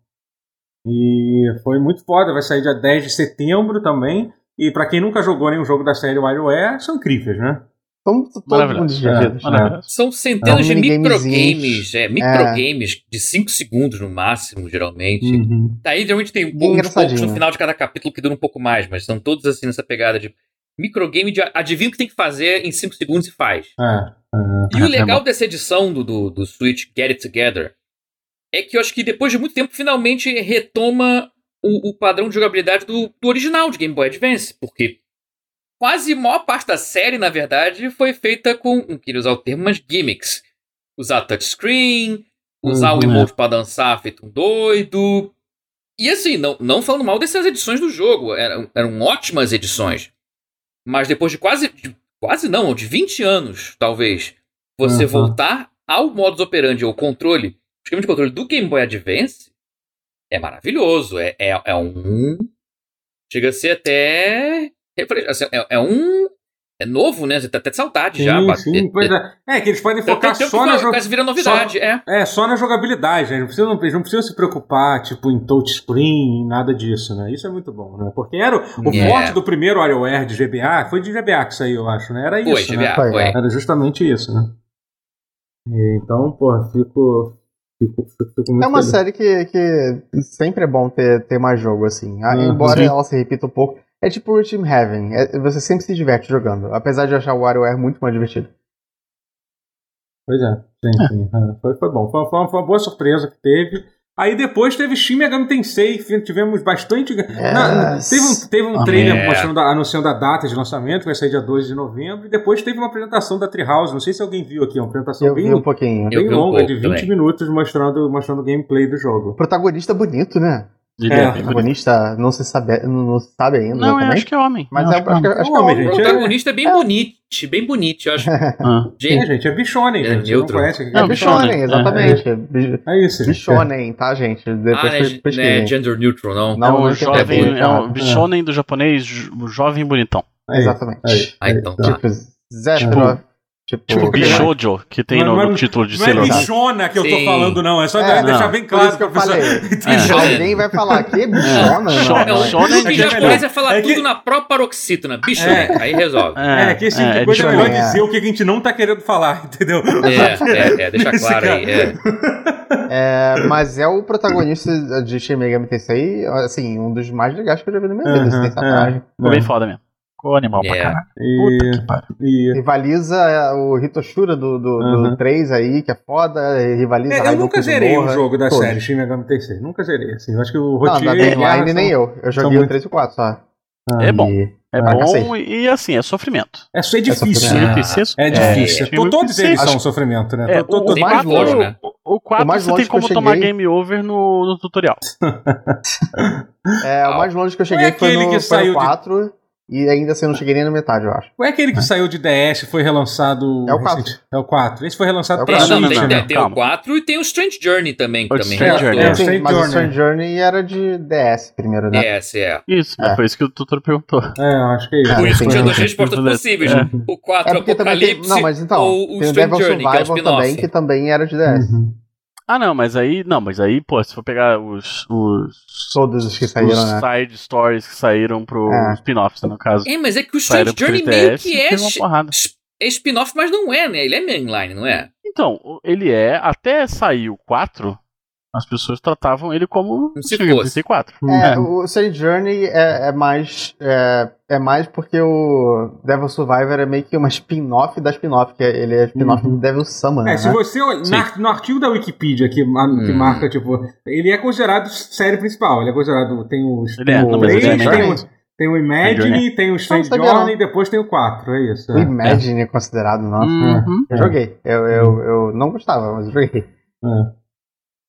E foi muito foda, vai sair dia 10 de setembro também. E pra quem nunca jogou nenhum jogo da série WarioWare, são incríveis, né? São muito divertidos. É. São centenas É, de microgames, é, microgames de 5 segundos no máximo, geralmente. Uhum. Daí geralmente tem uns poucos no final de cada capítulo que duram um pouco mais, mas são todos assim nessa pegada de microgame de adivinha o que tem que fazer em 5 segundos e faz. É, é. E o É, legal é dessa edição do, do, do Switch Get It Together é que eu acho que depois de muito tempo finalmente retoma o, o padrão de jogabilidade do, do original de Game Boy Advance, porque quase a maior parte da série, na verdade, foi feita com, não queria usar o termo, mas gimmicks. Usar touchscreen, usar o Uhum, emote pra dançar feito um doido. E assim, não, não falando mal dessas edições do jogo, eram, eram ótimas edições. Mas depois de quase, de- quase não, de 20 anos, talvez, você Uhum. voltar ao modus operandi, ao controle, esquema de controle do Game Boy Advance, é maravilhoso. É, é, é um. Chega a ser até. assim, É, é um. É novo, né? Você tá até de saudade já. Sim, bate- sim, pois é. É, que eles podem Então, focar só na vai- jo- quase vira novidade, é. É, só na jogabilidade, né? Não precisam, eles não precisam se preocupar, tipo, em touchscreen, nada disso, né? Isso é muito bom, né? Porque era o, o É. forte do primeiro WarioWare de GBA, foi de GBA que saiu, eu acho, né? Era Foi, isso, GBA, né? Foi, foi. é. Era justamente isso, né? E, então, pô, fico, É uma série que, que sempre é bom ter, ter mais jogo, assim. Ah, Uhum. Embora Sim. ela se repita um pouco. É tipo o Team Heaven. É- você sempre se diverte jogando. Apesar de eu achar o WarioWare muito mais divertido. Pois é, sim, sim. É, foi, foi bom. Foi, foi uma, foi uma boa surpresa que teve. Aí depois teve Shin Megami Tensei, tivemos bastante. Na- teve um, teve um trailer mostrando, a- anunciando a data de lançamento, que vai sair dia 2 de novembro, e depois teve uma apresentação da Treehouse. Não sei se alguém viu aqui, uma apresentação Eu bem, vi um pouquinho. Eu bem vi um longa, pouco de 20 também. minutos, mostrando, mostrando o gameplay do jogo. protagonista bonito, né? Ele É, é O protagonista não se sabe, não, se sabe ainda. Não, eu acho que é homem. Mas é, acho que acho que, homem. acho que é Homem. O gente. protagonista é bem bonito, bem bonito, eu acho. Ah. É, Gente, gente, é Bichonen, É neutro. É Bichonen, Bichonen, exatamente. É isso, gente. Bichonen, tá, gente? ah, Depois não é, é pesquisem. gender neutral, não. Não, é o é jovem, é o cara. bichonen do japonês, o jovem bonitão. Aí, Exatamente. aí, Ah, aí, então tá. tá. Tipo, Zephyro. Tipo, Tipo, bichojo, que tem Mas- no, título de Não é bichona que eu tô Sim. falando, não. É só É, deixar não. bem claro isso que eu pra pessoa falei. entender. Alguém vai falar que bichona? É. Não, É, não. Em É que é japonês melhor. é falar É que- tudo na própria paroxítona. Bicho, É. Aí resolve. É, que esse tipo é, de é coisa é melhor é. dizer o que a gente não tá querendo falar, entendeu? É, é, é, deixa claro aí. É. É, mas é o protagonista de Shin Megami Tensei, assim, um dos mais legais que eu já vi na minha vida. Sacanagem. Ficou bem foda mesmo. Ficou animal pra É. caralho. E, Puta que pariu. e- Rivaliza é, o Hitoshura do, do, Uhum. do 3 aí, que é foda. Rivaliza É, eu nunca zerei um jogo da todos. série Shin Megami Tensei. Nunca zerei, assim. Eu acho que o Não, Rotier da e a Guerra Mainline nem eu. Eu joguei o muito- 3 e o 4 só. É bom. E- É pra bom cacete. e assim, é sofrimento. É, é difícil, sofrimento. né? Esse É difícil. é, To- todos é, eles são sofrimento, né? É, To- to- o, o, mais quatro, longe, né? o, o quatro O mais você longe tem como tomar cheguei- game over no, no tutorial. É, o mais longe que eu cheguei é foi no, que foi saiu no de- 4. E ainda assim eu não cheguei nem na metade, eu acho. Qual é aquele que saiu de DS e foi relançado. É o 4. recente? É o 4. Esse foi relançado É o pra. Não, não, Switch, tem, né? tem, tem o 4 e tem o Strange Journey também. O também Strange. Journey. É, Sim, Strange mas o Journey. Strange Journey era de DS primeiro, né? É, esse é. Isso, É. foi isso que o tutor perguntou. É, acho que é isso. É, Por isso que tinha duas respostas possíveis. É. O 4 É também tem. Apocalipse Não, mas então. ou o tem o Strange Devil Journey, que é o Survivor também, que também era de DS. Uhum. Ah, não, mas aí. Não, mas aí, pô, se for pegar os. os Todos os que saíram, os né? side stories que saíram pro É. spin-offs, no caso. É, mas é que o Strange Journey 3DS, meio que é, teve uma porrada. é spin-off, mas não é, né? Ele é mainline, não é? Então, ele é. Até sair o 4, as pessoas tratavam ele como Como se fosse. Tensei 4. É, É. o Strange Journey é, é mais. É, é mais porque o Devil Survivor é meio que uma spin-off da spin-off, que é- ele é spin-off Uhum. do Devil Summon. É, né? se você na- no artigo da Wikipedia que, que Hum. marca, tipo, ele é considerado série principal. Ele é considerado. Tem. Ele é, o não, mas ele é tem, o, tem o Imagine, tem o Strange. Journey e depois tem o 4. É isso. O É. Imagine é considerado, nossa. Uhum. Eu joguei. Eu, eu, eu não gostava, mas eu joguei. É.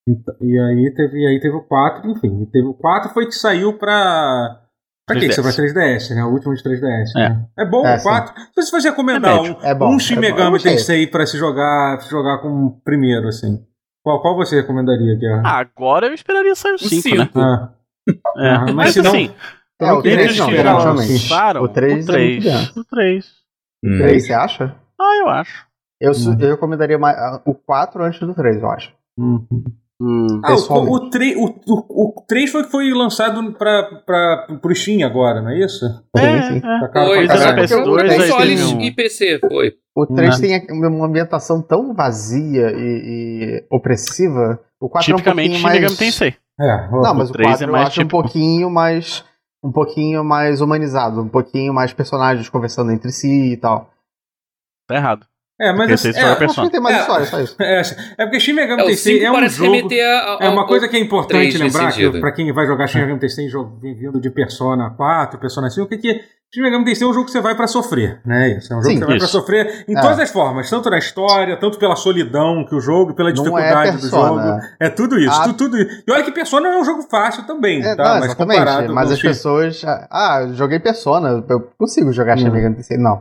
Então, e aí teve, e aí teve o 4, enfim. Teve o 4 foi que saiu pra. Pra quê? 3DS. Isso pra 3DS, né? O último de 3DS. É. Né? É bom É, o 4. Então, se você recomendar É um. É bom, um é Shin bom. Eu Megami gostei. Tensei pra se jogar, se jogar como primeiro, assim. Qual, qual você recomendaria, Guerra? Ah, agora eu esperaria sair o 5, né? cinco. Ah, É, Ah, mas mas se não- assim, É, o Eu queria eles 3 não, lançaram O 3 o é muito 3. denso. O 3. Hum. 3, você acha? Ah, eu acho. Eu, Uhum. eu recomendaria mais, ah, o 4 antes do 3, eu acho. uhum. Hum, Ah, o, o, 3, o, o, o 3 foi que foi lançado pra, pra, pro Steam agora, não é isso? é, Sim, sim. é. Tá caro Foi, pra Caraca, caralho. porque o PS2 três aí consoles e PC, foi. O 3 Uhum. tem uma ambientação tão vazia e, e opressiva. O 4 Tipicamente é um pouquinho mais... Tensei. É, Não, mas O o três 4 é eu mais acho um tipo- pouquinho mais... Um pouquinho mais humanizado, um pouquinho mais personagens conversando entre si e tal. Tá errado. É, mas Porque assim, esse história é, é tem mais É. história, só isso. é, é porque Shin Megami É, Tensei 5 é um parece jogo... a, É uma coisa que é importante lembrar, que pra quem vai jogar Shin Megami Tensei vindo de Persona 4, Persona 5, que, que Shin Megami Tensei é um jogo que você vai pra sofrer, né? Isso, é um jogo Sim, que você vai pra isso. sofrer em É. todas as formas, tanto na história, tanto pela solidão que o jogo, pela é dificuldade do jogo. É tudo isso, Ah. tudo, tudo isso. E olha que Persona não é um jogo fácil também, É, tá? não, mas comparado Mas com as Shin- pessoas. Ah, eu joguei Persona. Eu consigo jogar Shin Hum. Megami Tensei. Não.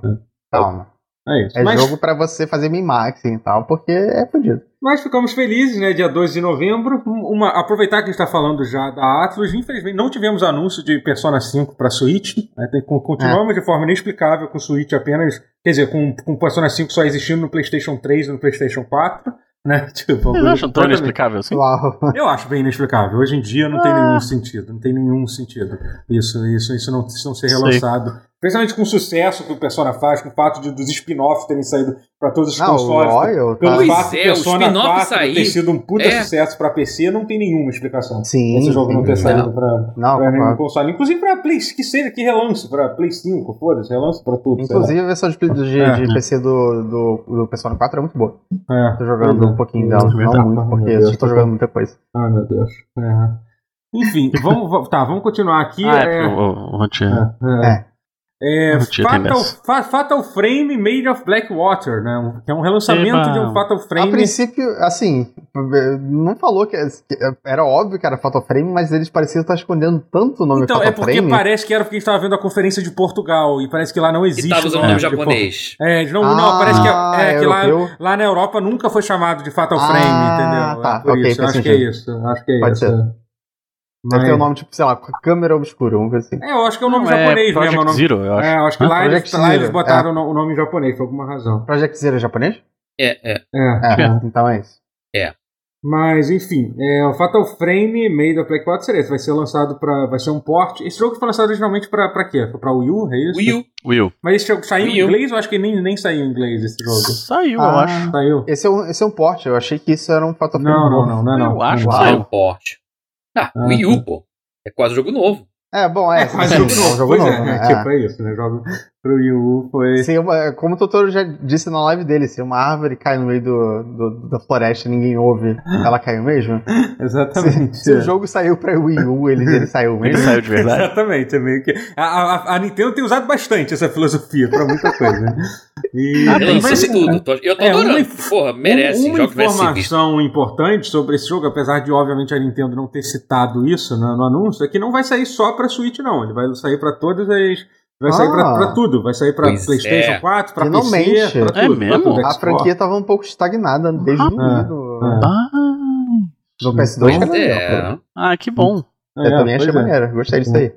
Calma. É isso. É mas, jogo pra você fazer min-maxing e tal, porque é fodido. mas ficamos felizes, né? Dia 12 de novembro. Um- Uma, aproveitar que a gente está falando já da Atlus, infelizmente não tivemos anúncio de Persona 5 para Switch. Né? Tem- con- continuamos de forma inexplicável com Switch apenas. Quer dizer, com, com Persona 5 só existindo no PlayStation 3 e no PlayStation 4. Né? Tipo, Vocês acham tão inexplicável assim? Uau. Eu acho bem inexplicável. Hoje em dia não tem Ah. nenhum sentido. Não tem nenhum sentido. Isso, isso, isso não, isso não ser Sei. Principalmente com o sucesso que o Persona faz, com o fato de, dos spin-offs terem saído para todos os Não, o consoles. Royal Pelo tá. Pois fato do é, o Persona spin-off 4 sair. ter sido um puta É. sucesso pra PC, não tem nenhuma explicação. Sim. Esse jogo não ter saído pra nenhum console. Inclusive pra Play, que seja que relance pra Play 5, foda-se, relance pra tudo. Inclusive a versão de, de, É. de PC do, do, do Persona 4 é muito boa. É. Tô jogando é. um pouquinho É, dela. Não muito, porque eu Deus, já tô tá jogando muita coisa. Ah, meu Deus. É. Enfim, vamos, va- tá, vamos continuar aqui. Ah, é, É, o Rotier- é, é. É, Fatal. Fa- Fatal Frame Made of Blackwater, né? Um- Que é um relançamento Eba. de um Fatal A Frame. princípio, assim, não falou que era óbvio que era Fatal Frame, mas eles pareciam estar escondendo tanto o nome Então, Fatal é porque Frame. parece que era porque a gente estava vendo a conferência de Portugal e parece que lá não E existe. tava usando o nome nome de japonês. É, não, não, parece que, Ah, é, que lá, lá na Europa nunca foi chamado de Fatal Ah, Frame, entendeu? tá, é por ok, isso, acho que é sentido. isso. Acho que é Pode isso. ser. É. Deve ter Mas- o nome, tipo, sei lá, câmera obscura, vamos ver assim. É, eu acho que é o nome Não, é japonês Project mesmo. nome- Zero, eu acho. É, eu acho que lá, eles, Project lá eles Zero, botaram o no- o nome em japonês, por alguma razão. Project Zero é japonês? É, é. É. É, então é isso. Mas, enfim, é, o Fatal Frame Made of Black 4 seria esse. Vai ser lançado pra. Vai ser um port. Esse jogo foi lançado originalmente pra, pra quê? Foi pra Wii U, é isso? Wii U. Will. Mas esse jogo saiu Wii em U. inglês? Eu acho que nem, nem saiu em inglês esse jogo. Saiu, eu Ah. acho. Saiu? Esse é um, esse é um port, eu achei que isso era um Fatal Frame Não, não, novo. não, não é não. Eu acho Não. que Ah, é saiu. um porte. Ah, Ah, Wii tá. U, pô. É quase jogo novo. É, bom, é. Mas sim, jogo é novo, jogo pois novo, é, né? né? Tipo, é isso, né? Jogo pro Wii U foi. Uma- como o Totoro já disse na live dele, se uma árvore cai no meio do, do- da floresta e ninguém ouve, ela caiu mesmo? Exatamente. Se, se o jogo saiu pra Wii U, ele, ele saiu Ele mesmo? saiu de verdade. Exatamente, é meio que. A, a, a Nintendo tem usado bastante essa filosofia pra muita coisa. né? E, Ah, tem tudo. Tô- Eu tô é, adorando. uma Porra, merece. Uma informação importante sobre esse jogo, apesar de obviamente a Nintendo não ter citado isso no, no anúncio, é que não vai sair só pra Switch, não. Ele vai sair pra todas as. Vai sair pra, Ah. pra tudo. Vai sair pra Pois PlayStation é. 4, pra Finalmente. PC, pra tudo. É pra mesmo? tudo, A franquia tava um pouco estagnada desde o Ah, Wii do, ah. Ah, do PS2. Então, que era É. ah, que bom. Eu também achei é. maneiro, gostei disso aí.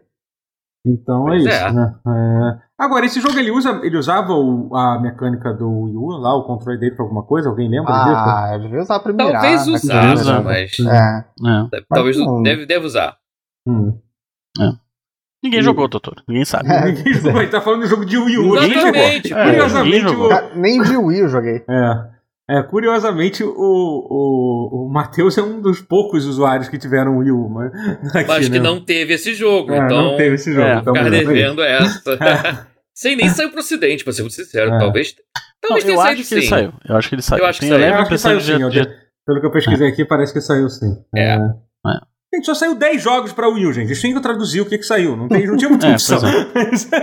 Então Pois é isso, é. né? É. Agora, esse jogo ele usa, ele usava o- a mecânica do Wii U lá, o controle dele pra alguma coisa? Alguém lembra disso? Ah, eu devia usar pra mirar. Talvez na usasse, Usa. mas. É. É. Talvez não. deve, deve usar. Hum. Ninguém E- jogou, Totoro. Ninguém sabe. É. Ninguém jogou, ele tá falando do jogo de Wii U. ninguém jogou. Exatamente. É, Curiosamente, ninguém jogou. o, Cara, Nem de Wii eu joguei. é, é, curiosamente, o, o, o Matheus é um dos poucos usuários que tiveram Wii U. Mas, aqui, Mas que né? não teve esse jogo. É, então. não teve esse jogo. é, então, Ficar devendo essa. Sem nem sair pro ocidente, pra ser muito sincero. É. Talvez. Não, Talvez eu tenha acho saído que ele sim. saiu. Eu acho que ele saiu. Eu acho que saiu. Eu acho que saiu de- Pelo que eu pesquisei aqui, parece que saiu sim. É. É. Gente, só saiu 10 jogos pra Wii U, gente. Eles que traduzir o que, que saiu. Não, tem, não tinha muita É, opção. pois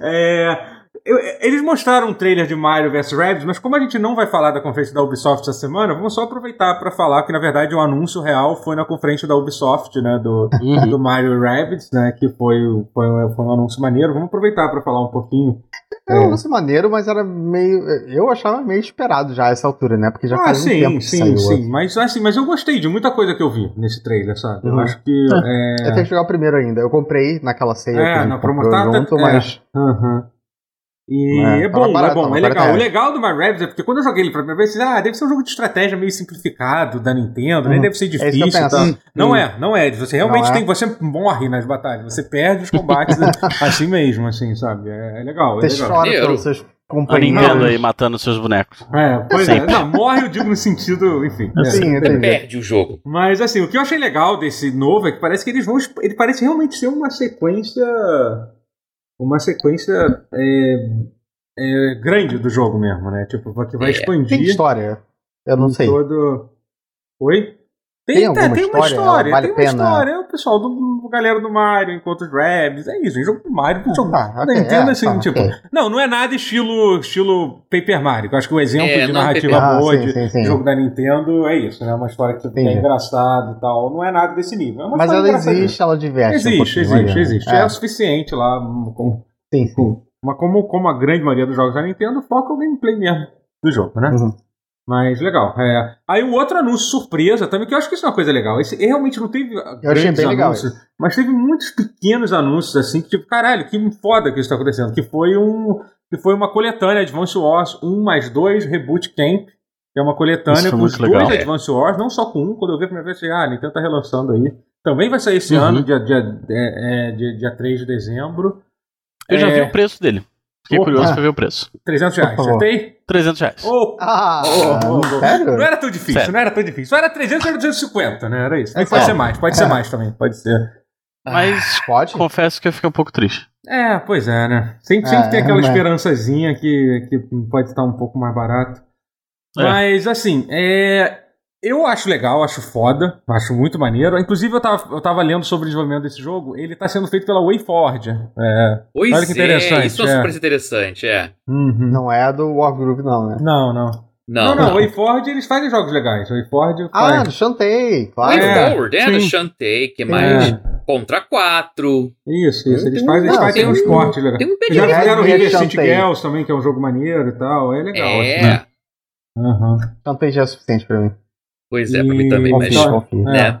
É, eu- eles mostraram um trailer de Mario vs Rabbids, mas como a gente não vai falar da conferência da Ubisoft essa semana, vamos só aproveitar pra falar que, na verdade, o anúncio real foi na conferência da Ubisoft, né? Do, Uhum. do Mario Rabbids, né? Que foi, foi, um- foi um anúncio maneiro. Vamos aproveitar pra falar um pouquinho. É um lance maneiro, mas era meio. Eu achava meio esperado já a essa altura, né? Porque já ah, faz um sim, tempo que sim, saiu. sim. Mas, assim, mas eu gostei de muita coisa que eu vi nesse trailer, sabe? Eu Uhum. acho que. é, Eu tenho que jogar o primeiro ainda. Eu comprei naquela ceia É, que na promoção, junto, é. mas. Aham. E É, é, tava bom, barato, é bom, é legal. 40 O legal do My Rabbids é porque quando eu joguei ele pra primeira vez, ah, deve ser um jogo de estratégia meio simplificado da Nintendo, nem Uhum. deve ser É difícil penso. tal. Hum. Não é, não é. Você realmente Não é. tem. Você morre nas batalhas, você perde os combates assim mesmo, assim, sabe? É, é legal. É Você legal. chora pelos seus A. Nintendo aí matando seus bonecos. É, pois é. Sempre. Não, morre, eu digo no sentido, enfim. é. Sim, entendi. Perde o jogo. Mas assim, o que eu achei legal desse novo é que parece que eles vão. Ele parece realmente ser uma sequência. Uma sequência é, é, grande do jogo mesmo, né? Tipo, que vai É. expandir. Tem história? Eu não sei. Todo... Oi? Tem alguma tem uma história? história, Vale tem a uma pena? história. É o pessoal do a galera do Mario encontra os Rabs. É isso, é jogo do Mario. jogo tá, da ok, Nintendo, é, assim, tá, tipo. ok. Não, não é nada estilo, estilo Paper Mario. que Eu acho que o exemplo É, de não narrativa Ah, boa sim, de sim, sim. jogo da Nintendo é isso, né? Uma história que, é Entendi. engraçada e tal. Não é nada desse nível. É uma Mas ela existe, ela diverte. um Existe, pouquinho, existe, existe. É. o suficiente lá. Com, Sim, sim. com, mas como, como a grande maioria dos jogos da Nintendo, foca o gameplay mesmo do jogo, né? Uhum. Mas legal. É. Aí o outro anúncio surpresa também, que eu acho que isso é uma coisa legal. Esse realmente não teve achei grandes bem legal anúncios, mas teve muitos pequenos anúncios assim, que tipo, caralho, que foda que isso tá acontecendo. Que foi um. Que foi uma coletânea Advance Wars 1 mais 2 Reboot Camp. Que é uma coletânea com os muito dois legal. Advance Wars, não só com um. Quando eu vi a primeira vez, eu falei, ah, a Nintendo tá relançando aí. Também vai sair esse Uhum. ano, dia, dia, é, é, dia, dia 3 de dezembro. Eu já É. vi o preço dele. Fiquei Opa. curioso pra ver o preço. 300 reais, acertei? 300 reais. Ô, Ah, Oh, oh, oh. Não era tão difícil, Sério. não era tão difícil. Só era 300 ou era 250, né? Era isso. É pode só. ser mais, pode É. ser mais também, pode ser. Mas Pode? confesso que eu fiquei um pouco triste. É, pois é, né? Sempre, É, sempre tem aquela né? esperançazinha que, que pode estar um pouco mais barato. É. Mas, assim, é, eu acho legal, acho foda, acho muito maneiro. Inclusive, eu tava, eu tava lendo sobre o desenvolvimento desse jogo, ele tá sendo feito pela WayForward. É. Pois Olha que interessante, é, isso é é. super interessante, é. Uhum. Não é a do Wargroove, não, né? Não, não. Não, Não, não, o WayForward, eles fazem jogos legais. O WayForward Ah, faz... do Shantae, claro. Way É, é, do. Shantae, que mais? É. Contra 4. Isso, isso. Eles fazem, eles fazem tem uns um- cortes legais. Tem um Já pedigree. fizeram o River. City Girls também, que é um jogo maneiro e tal. É legal. É, assim, né? Aham. Shantae já é suficiente pra mim. Pois é, pra mim E- também, mas. Confio. É. Né?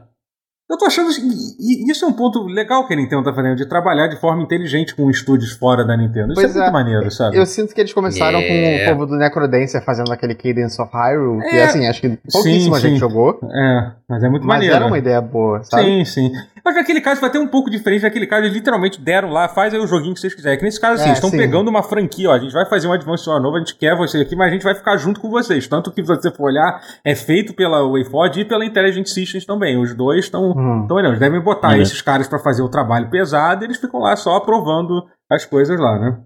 Eu tô achando. E e isso é um ponto legal que a Nintendo tá fazendo, de trabalhar de forma inteligente com estúdios fora da Nintendo. Isso Pois é muito é. maneiro, sabe? Eu sinto que eles começaram É. com o povo do Necrodancer fazendo aquele Cadence of Hyrule, que É. assim, acho que pouquíssima Sim, gente sim. jogou, É, mas é muito mas maneiro. era uma ideia boa, sabe? Sim, sim. Mas naquele caso vai ter um pouco diferente. Naquele caso, eles literalmente deram lá, faz aí o joguinho que vocês quiserem. Que nesse caso, assim, É, eles estão sim. pegando uma franquia, ó. A gente vai fazer um Advance War novo, a gente quer você aqui, mas a gente vai ficar junto com vocês. Tanto que, se você for olhar, é feito pela WayForward e pela Intelligent Systems também. Os dois estão. Hum. Eles devem botar Uhum. esses caras pra fazer o trabalho pesado e eles ficam lá só aprovando as coisas lá, né?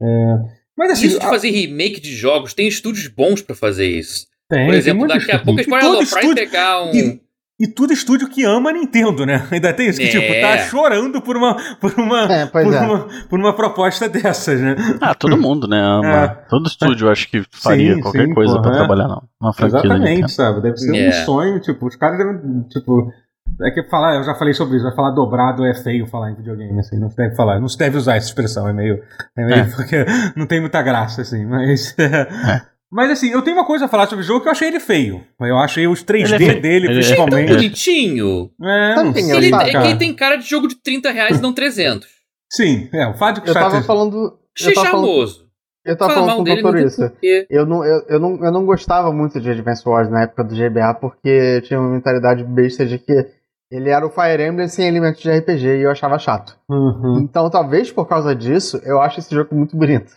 É, Mas assim. Isso de a- fazer remake de jogos, tem estúdios bons pra fazer isso. tem, Por exemplo, daqui a pouco eles podem e pegar um. E, e tudo estúdio que ama a Nintendo, né? Ainda tem isso, que É. tipo, tá chorando por uma, por uma, É, por, é. uma, por uma proposta dessas, né? Ah, todo mundo, né? Ama. É. Todo estúdio acho que faria Sim, qualquer sim, coisa porra, pra é. trabalhar não. Uma franquia Exatamente, sabe? Deve ser É. um sonho, tipo, os caras devem, tipo... É que falar, eu já falei sobre isso, vai falar dobrado é feio falar em videogame, assim, não se deve falar, não se deve usar essa expressão, é meio, é meio É. porque não tem muita graça, assim, mas... Mas assim, eu tenho uma coisa a falar sobre o jogo que eu achei ele feio. Eu achei os 3D Ele é feio. dele, Ele é tão principalmente. bonitinho. É, sei, é o Ele, Sabe, é que ele tem cara de jogo de 30 reais e não 300. Sim, é, o fato de que Eu tava falando. Achei Eu tava falando, charmoso. eu tava Fala falando com o doutor isso. Eu não, eu, eu, não, eu não gostava muito de Advance Wars na época do GBA, porque eu tinha uma mentalidade besta de que ele era o Fire Emblem sem elementos de RPG e eu achava chato. Uhum. Então, talvez por causa disso, eu acho esse jogo muito bonito.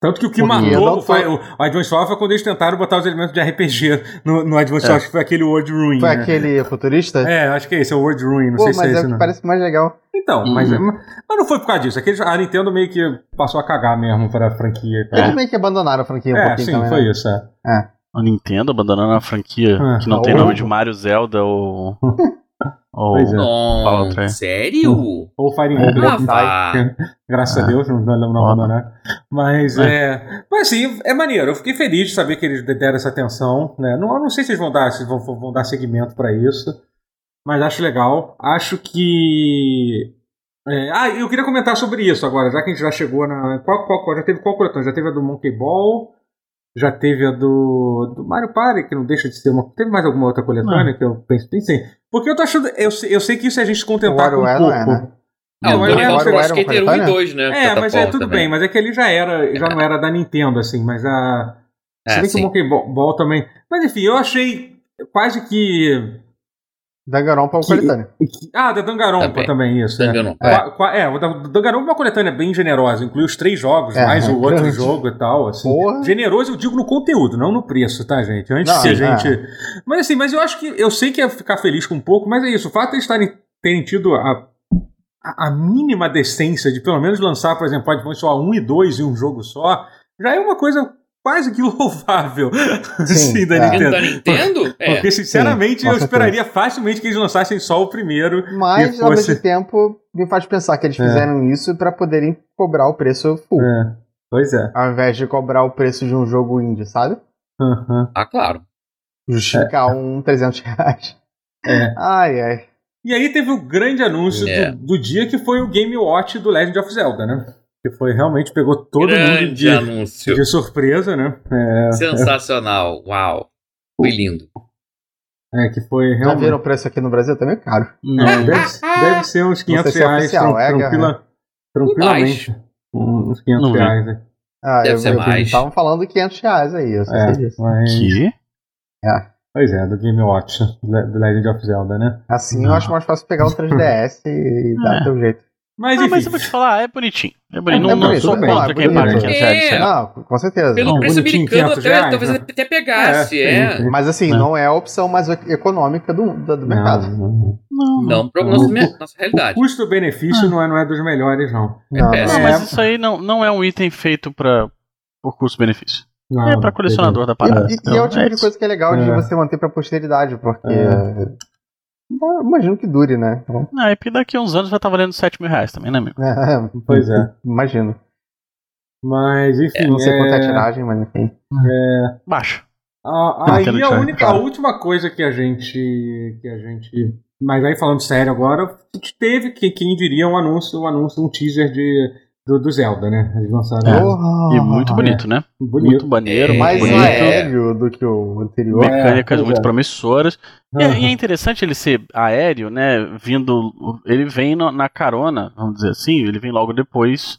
Tanto que o que eu matou o, Fi- o Advance Wars foi quando eles tentaram botar os elementos de RPG no, no Advance É. Wars, que foi aquele World Ruin. Foi né? aquele futurista? É, acho que é esse, é o World Ruin, não Pô, sei se mas é é esse o que não. parece mais legal. Então, mas, Uhum. mas não foi por causa disso. É a Nintendo meio que passou a cagar mesmo para a franquia. e tal. Eles meio que abandonaram a franquia um É, pouquinho sim, também. foi né? isso. É. A Nintendo abandonando a franquia Ah, que não tem oh. nome de Mario, Zelda ou. ou Pois é. Fala, Não, sério? Ou Fire Emblem. Ah. Graças a Ah. Deus, não, não, não Ó. Mas é. Mas assim, é maneiro. Eu fiquei feliz de saber que eles deram essa atenção. Né? Não, eu não sei se eles vão dar, se vão, vão dar seguimento para isso. Mas acho legal. Acho que. é, ah, eu queria comentar sobre isso agora, já que a gente já chegou na. Qual, qual, qual- já teve qual coletânea? Já teve a do Monkey Ball, já teve a do, do Mario Party, que não deixa de ser uma. Teve mais alguma outra coletânea que eu penso? Pensei. Porque eu tô achando. Eu, sei- eu sei que isso é a gente se contentar O com um pouco. não é, né? Ah, o Não, Hawk's eu- Pro eu- Skater 1 e coletânea? 2, né? É, mas é tudo né? bem, mas é que ele já era, já não era da Nintendo, assim, mas a. Se É, bem que o sim. Monkey Ball, Ball também. Mas enfim, eu achei quase que. Danganronpa é o Que- coletânea. que- ah, da Dangarompa também, Também. isso. É. Danganronpa. Qua- qua- É, o da da Danganronpa é uma coletânea bem generosa, inclui os três jogos, É, mais é o outro grande. jogo e tal. Assim. Porra. Generoso eu digo no conteúdo, não no preço, tá, gente? Antes Não, que a é. gente. Mas assim, mas eu acho que. Eu sei que ia ficar feliz com um pouco, mas é isso. O fato de eles estarem, terem tido a, a, a mínima decência de pelo menos lançar, por exemplo, Advance War 1 e 2 em um jogo só, já é uma coisa quase que louvável assim, da é. Nintendo. Da Nintendo? É. Porque, sinceramente, Sim, eu esperaria facilmente que eles lançassem só o primeiro. Mas, E ao fosse- mesmo tempo, me faz pensar que eles É. fizeram isso pra poderem cobrar o preço full. É, pois é. Ao invés de cobrar o preço de um jogo indie, sabe? Aham. Ah, claro. Justificar um 300 reais. É. Ai, ai. E aí teve o grande anúncio É. do, do dia que foi o Game Watch do Legend of Zelda, né? Que foi realmente pegou todo mundo Grande de, anúncio. de surpresa, né? É, Sensacional. Uau. Foi lindo. é, que foi Já realmente. viram o preço aqui no Brasil? Tá meio caro. Não. É, deve, deve ser uns 500 sei se é reais oficial, tran- é, tranquila- tranquilamente. Um- Uns 500 Não reais. né? Ah, Deve eu, ser eu, mais. Estavam falando 500 reais aí, eu só É, sei disso. mas, Que? Pois é, do Game Watch, do Legend of Zelda, né? Assim Não. eu acho mais fácil pegar um 3DS e dar É. teu jeito. Mas Ah, mas eu vou te falar, é bonitinho. É bonito. É, não, é não bonito, sou tudo bem, contra é quem paga bonito. 500 reais. É. sério. Não, com certeza. Pelo Não, preço bonitinho, americano, 500 até, reais, talvez né? até pegasse. É. sim, sim. Mas assim, É. não é a opção mais econômica do, do, do mercado. Não, não. Não, Não, para Não. nossa, nossa O realidade. custo-benefício Ah. não, é, não é dos melhores, não. Não, não. péssimo. Não, É. mas isso aí não, não é um item feito pra, por custo-benefício. Não É pra colecionador da parada. E, e Então, é o tipo de isso. coisa que é legal de É. você manter pra posteridade, porque. É. eu Imagino que dure, né? Então, Não, é porque daqui a uns anos vai estar valendo 7 mil reais também, né, amigo? é, Pois é. Imagino. Mas, enfim. Não sei quanto é a é- tiragem, mas enfim. Baixa. A- Tá aí a, única, a última coisa que a gente. que a gente. Mas aí falando sério agora, teve que quem diria um anúncio, um anúncio, um teaser de, do, do Zelda, né? Eles lançaram. É. E muito bonito, né? Bonito. Muito maneiro, É, muito Mais bonito. aéreo do que o anterior. É, Mecânicas pois muito é. promissoras. E, é- e é interessante ele ser aéreo, né? Vindo. Ele vem no- na carona, vamos dizer assim, ele vem logo depois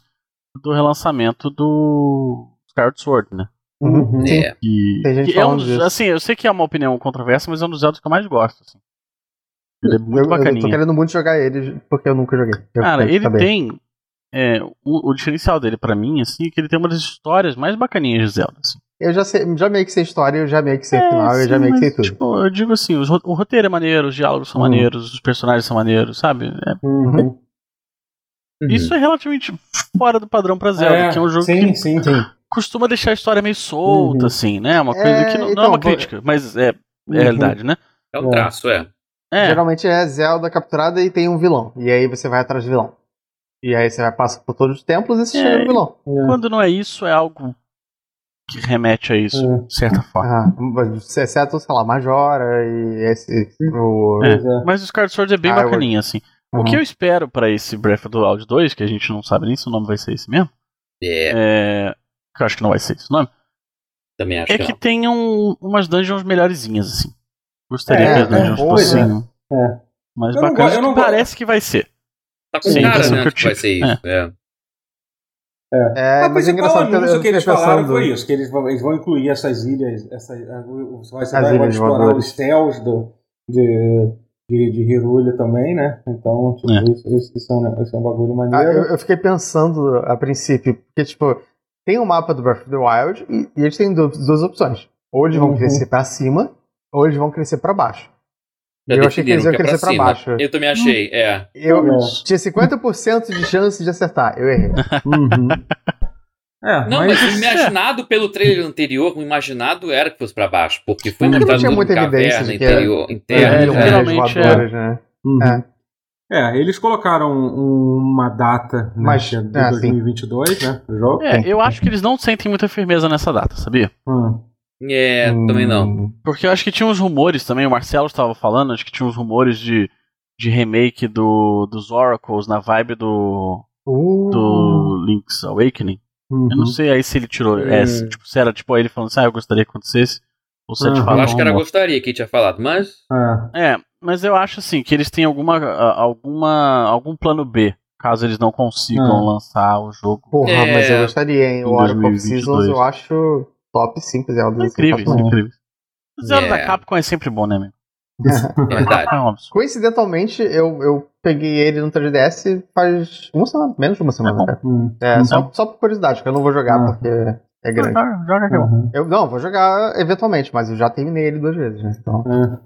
do relançamento do Skyward Sword, né? Uhum. Sim. É. E, Tem gente que é um disso. assim, eu sei que é uma opinião controversa, mas é um dos Zeldas que eu mais gosto. Assim. Ele é muito eu, eu tô bacaninha. querendo muito jogar ele porque eu nunca joguei. Eu Cara, ele saber. tem. É, o, o diferencial dele pra mim, assim, é que ele tem uma das histórias mais bacaninhas de Zelda. Assim. Eu já, sei, já meio que sei história, eu já meio que sei É, final, eu já sim, meio que sei tudo. Tipo, eu digo assim, os o roteiro é maneiro, os diálogos são Hum. maneiros, os personagens são maneiros, sabe? É, Uhum. Isso é relativamente fora do padrão pra Zelda, É, que é um jogo sim, que sim. costuma deixar a história meio solta, Uhum. assim, né? Uma coisa É, que não, não então, é uma vou- crítica, mas é, é Uhum. realidade, né? É o traço, é. É, Geralmente é Zelda capturada e tem um vilão. E aí você vai atrás do vilão. E aí você vai passar por todos os templos e você É. chega no vilão. quando não é isso, é algo que remete a isso, É. de certa forma. Ah, exceto, sei lá, Majora e esse. O, É. É. Mas o Skyward Sword é bem Ah, eu- bacaninha, assim. O Uhum. que eu espero pra esse Breath of the Wild 2, que a gente não sabe nem se o nome vai ser esse mesmo, É, é... que eu acho que não vai ser esse o nome, também acho é que que não. tenham umas dungeons melhorzinhas, assim. Gostaria É, que as dungeons é, fossem é. mais Eu não bacanas, go- eu não que go- parece que vai ser. Tá com Sim, cara, essa né? que Que vai ser isso. É. É, a mas principal é engraçado eu, eu que eles falaram foi isso, que eles vão, eles vão incluir essas ilhas, essa, você vai, você vai explorar os céus do, de, de, de Hyrule também, né? Então, tipo, É. isso, isso, isso é um, isso é um bagulho Ah, maneiro. eu, eu fiquei pensando a princípio, porque, tipo, tem o mapa do Breath of the Wild e, e eles têm du- duas opções. Ou eles vão Uhum. crescer pra cima, ou eles vão crescer pra baixo. Já Eu achei que eles iam é crescer pra cima. baixo. Eu também achei, é. Eu É. tinha 50% de chance de acertar, eu errei. Uhum. É, Não, mas, mas o imaginado pelo trailer anterior, o imaginado era que fosse pra baixo, porque foi mostrado tinha numa muita evidência caverna de que interior, É, interna. É, eram né? né? Uhum. É. É, eles colocaram uma data né, Mas- é de é, sim. 2022, né, pro jogo. É, eu acho que eles não sentem muita firmeza nessa data, sabia? Hum. É, também não. Hum, Porque eu acho que tinha uns rumores também, o Marcelo estava falando, acho que tinha uns rumores de, de remake do, dos Oracles na vibe do, uh, do Link's Awakening. Uhum. Eu não sei aí se ele tirou Hum. essa, tipo, se era tipo ele falando assim, ah, eu gostaria que acontecesse, ou se é fato Eu acho que era gostaria que tinha falado, mas. É. É, mas eu acho assim, que eles têm alguma, alguma algum plano B, caso eles não consigam Ah. lançar o jogo. Porra, É. mas eu gostaria, hein? Em O Oracle of 2022. Seasons eu acho top 5 Zelda. São incríveis, são Sensacional. incríveis. O Zelda É. da Capcom é sempre bom, né, amigo? É verdade. É. Coincidentalmente, eu, eu peguei ele no 3DS faz uma semana, menos de uma semana. bom. cara. Hum. É, Uhum. só, só por curiosidade, porque eu não vou jogar Ah. porque é grande. Joga, joga que é bom. Uhum. Eu não, vou jogar eventualmente, mas eu já terminei ele duas vezes, né? Então. É.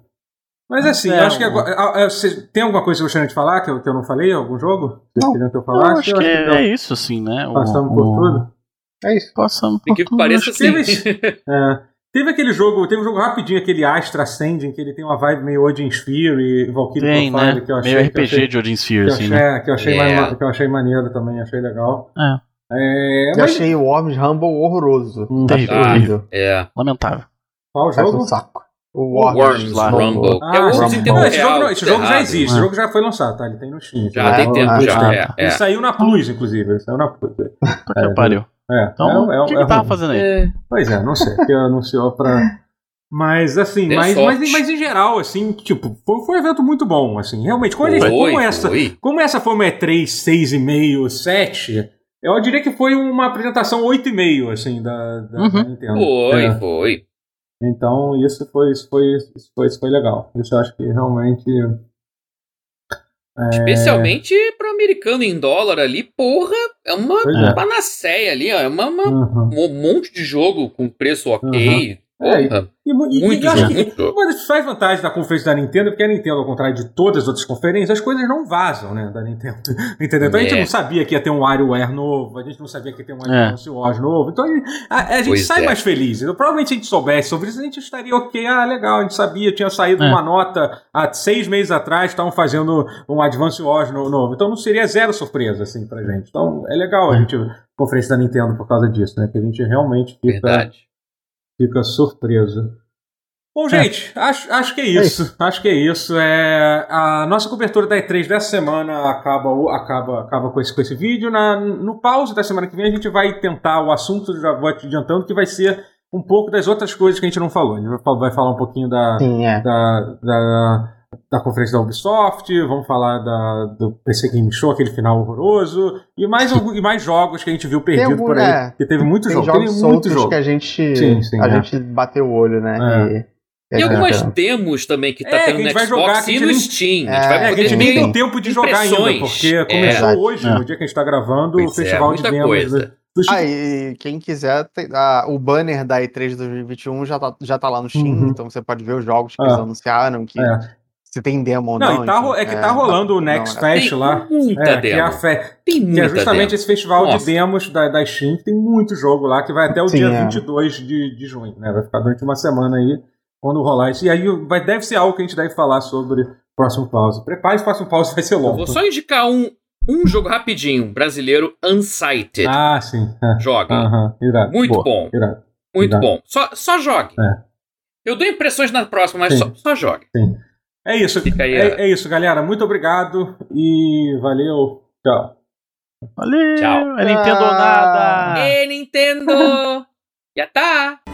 Mas assim, É, eu acho que agora. ah, ah, tem alguma coisa que eu gostaria de falar que eu, que eu não falei? Algum jogo? Vocês Não. queriam que eu Eu falasse? acho Eu que é, deu- é isso, assim, né? O- Passamos por o- tudo. É isso. Passamos Tem por que tudo. pareça que- assim. É. Teve aquele jogo, teve um jogo rapidinho, aquele Astra Ascending, que ele tem uma vibe meio Odin Sphere e Valkyrie Tem, Profile, né? que eu achei. Meio RPG achei- de Odin Sphere, assim, achei, né? que eu achei, É. mais- que eu achei maneiro também, achei legal. É, É, Eu mas achei o Worms Rumble horroroso. Hum. terrível, Ah, horrível. É. Lamentável. qual Faz jogo? um saco. O Worms, Worms, lá. Rumble. Ah, é o. Worms em tempo esse jogo, não, esse tá jogo já errado. existe, esse né? jogo já foi lançado, tá? Ele tem no Steam. Já É, tem tempo, ah, já. tá. É, é. Ele saiu na Plus, inclusive. Ele saiu na Plus. Puta que É, pariu. É, Então, é, é, o que é que tava fazendo aí? É. Pois é, não sei, porque anunciou pra. Mas assim, Deu mas, mas, mas em geral, assim, tipo, foi, foi um evento muito bom, assim, realmente. Como, a gente- Foi, como essa, foi. como essa foi uma E3 6,5, 7, eu diria que foi uma apresentação 8,5, assim, da, da, Uhum. da Nintendo. Foi, É. foi. Então, isso foi, isso foi, isso foi, isso foi legal. Isso eu acho que realmente. É, Especialmente pro americano em dólar ali, porra, é uma Pois é. panaceia ali, ó. É uma, uma- uhum. um monte de jogo com preço ok. É. E, mu- e, Muito e jogo, que muito jogo. uma das principais vantagens da conferência da Nintendo é porque a Nintendo, ao contrário de todas as outras conferências, as coisas não vazam, né, da Nintendo. Entendeu? Então a gente É. não sabia que ia ter um WarioWare novo, a gente não sabia que ia ter um É. Advance Wars novo. Então a gente, a- a gente Pois sai é. mais feliz. Então, provavelmente se a gente soubesse sobre isso, a gente estaria ok. Ah, legal, a gente sabia, tinha saído É. uma nota há seis meses atrás, estavam fazendo um Advance Wars no- novo. Então não seria zero surpresa, assim, pra gente. Então é legal a gente conferência da Nintendo por causa disso, né? Que a gente realmente fica Verdade. Fica surpreso. Bom, gente, acho, acho que é isso. Acho que é isso. É, a nossa cobertura da E3 dessa semana acaba, acaba, acaba com, esse, com esse vídeo. Na, no pause da semana que vem a gente vai tentar o assunto, já vou te adiantando, que vai ser um pouco das outras coisas que a gente não falou. A gente vai falar um pouquinho da, Sim, é. da, da, da conferência da Ubisoft, vamos falar da, do PC Game Show, aquele final horroroso, e mais, e mais jogos que a gente viu perdido algum- por aí. é. Que teve muito jogo, jogos teve muito jogo. que a gente, Sim, sim, a é. gente bateu o olho, né? É. E E É, algumas é. demos também que tá É, que tendo a gente no vai Xbox jogar, que a e no Steam. a É, gente vai É, que a poder gente nem tem tempo de jogar ainda, porque É. começou hoje, É. no dia que a gente tá gravando, Pois o festival é, de demos coisa. do- Ah, e quem quiser, tem- ah, o banner da E3 2021 já tá, já tá lá no Steam, Uhum. então você pode ver os jogos que Ah. eles anunciaram, que É. se tem demo ou Não, não. e tá, enfim, é que tá rolando o Next uma olhada. Fest Tem lá. muita É, que é, demo. fe... Tem que muita é justamente demo. esse festival Nossa. de demos da, da Steam, que tem muito jogo lá, que vai até o Sim, dia é. 22 de, de junho, né? Vai ficar durante uma semana aí, quando rolar isso. E aí vai, deve ser algo que a gente deve falar sobre o próximo pause. Prepare, o próximo pause vai ser Eu longo. vou só indicar um, um jogo rapidinho, brasileiro, Unsighted. Ah, sim. É. Joga. Aham, irado. Muito Boa. bom. Irado. Muito Irado. bom. Só, só jogue. É. Eu dou impressões na próxima, mas Sim. só, só jogue. É isso. Fica aí, é, é isso, galera. Muito obrigado e valeu. Tchau. Valeu! Tchau. É Nintendo ou nada! Ê, Nintendo! Já tá!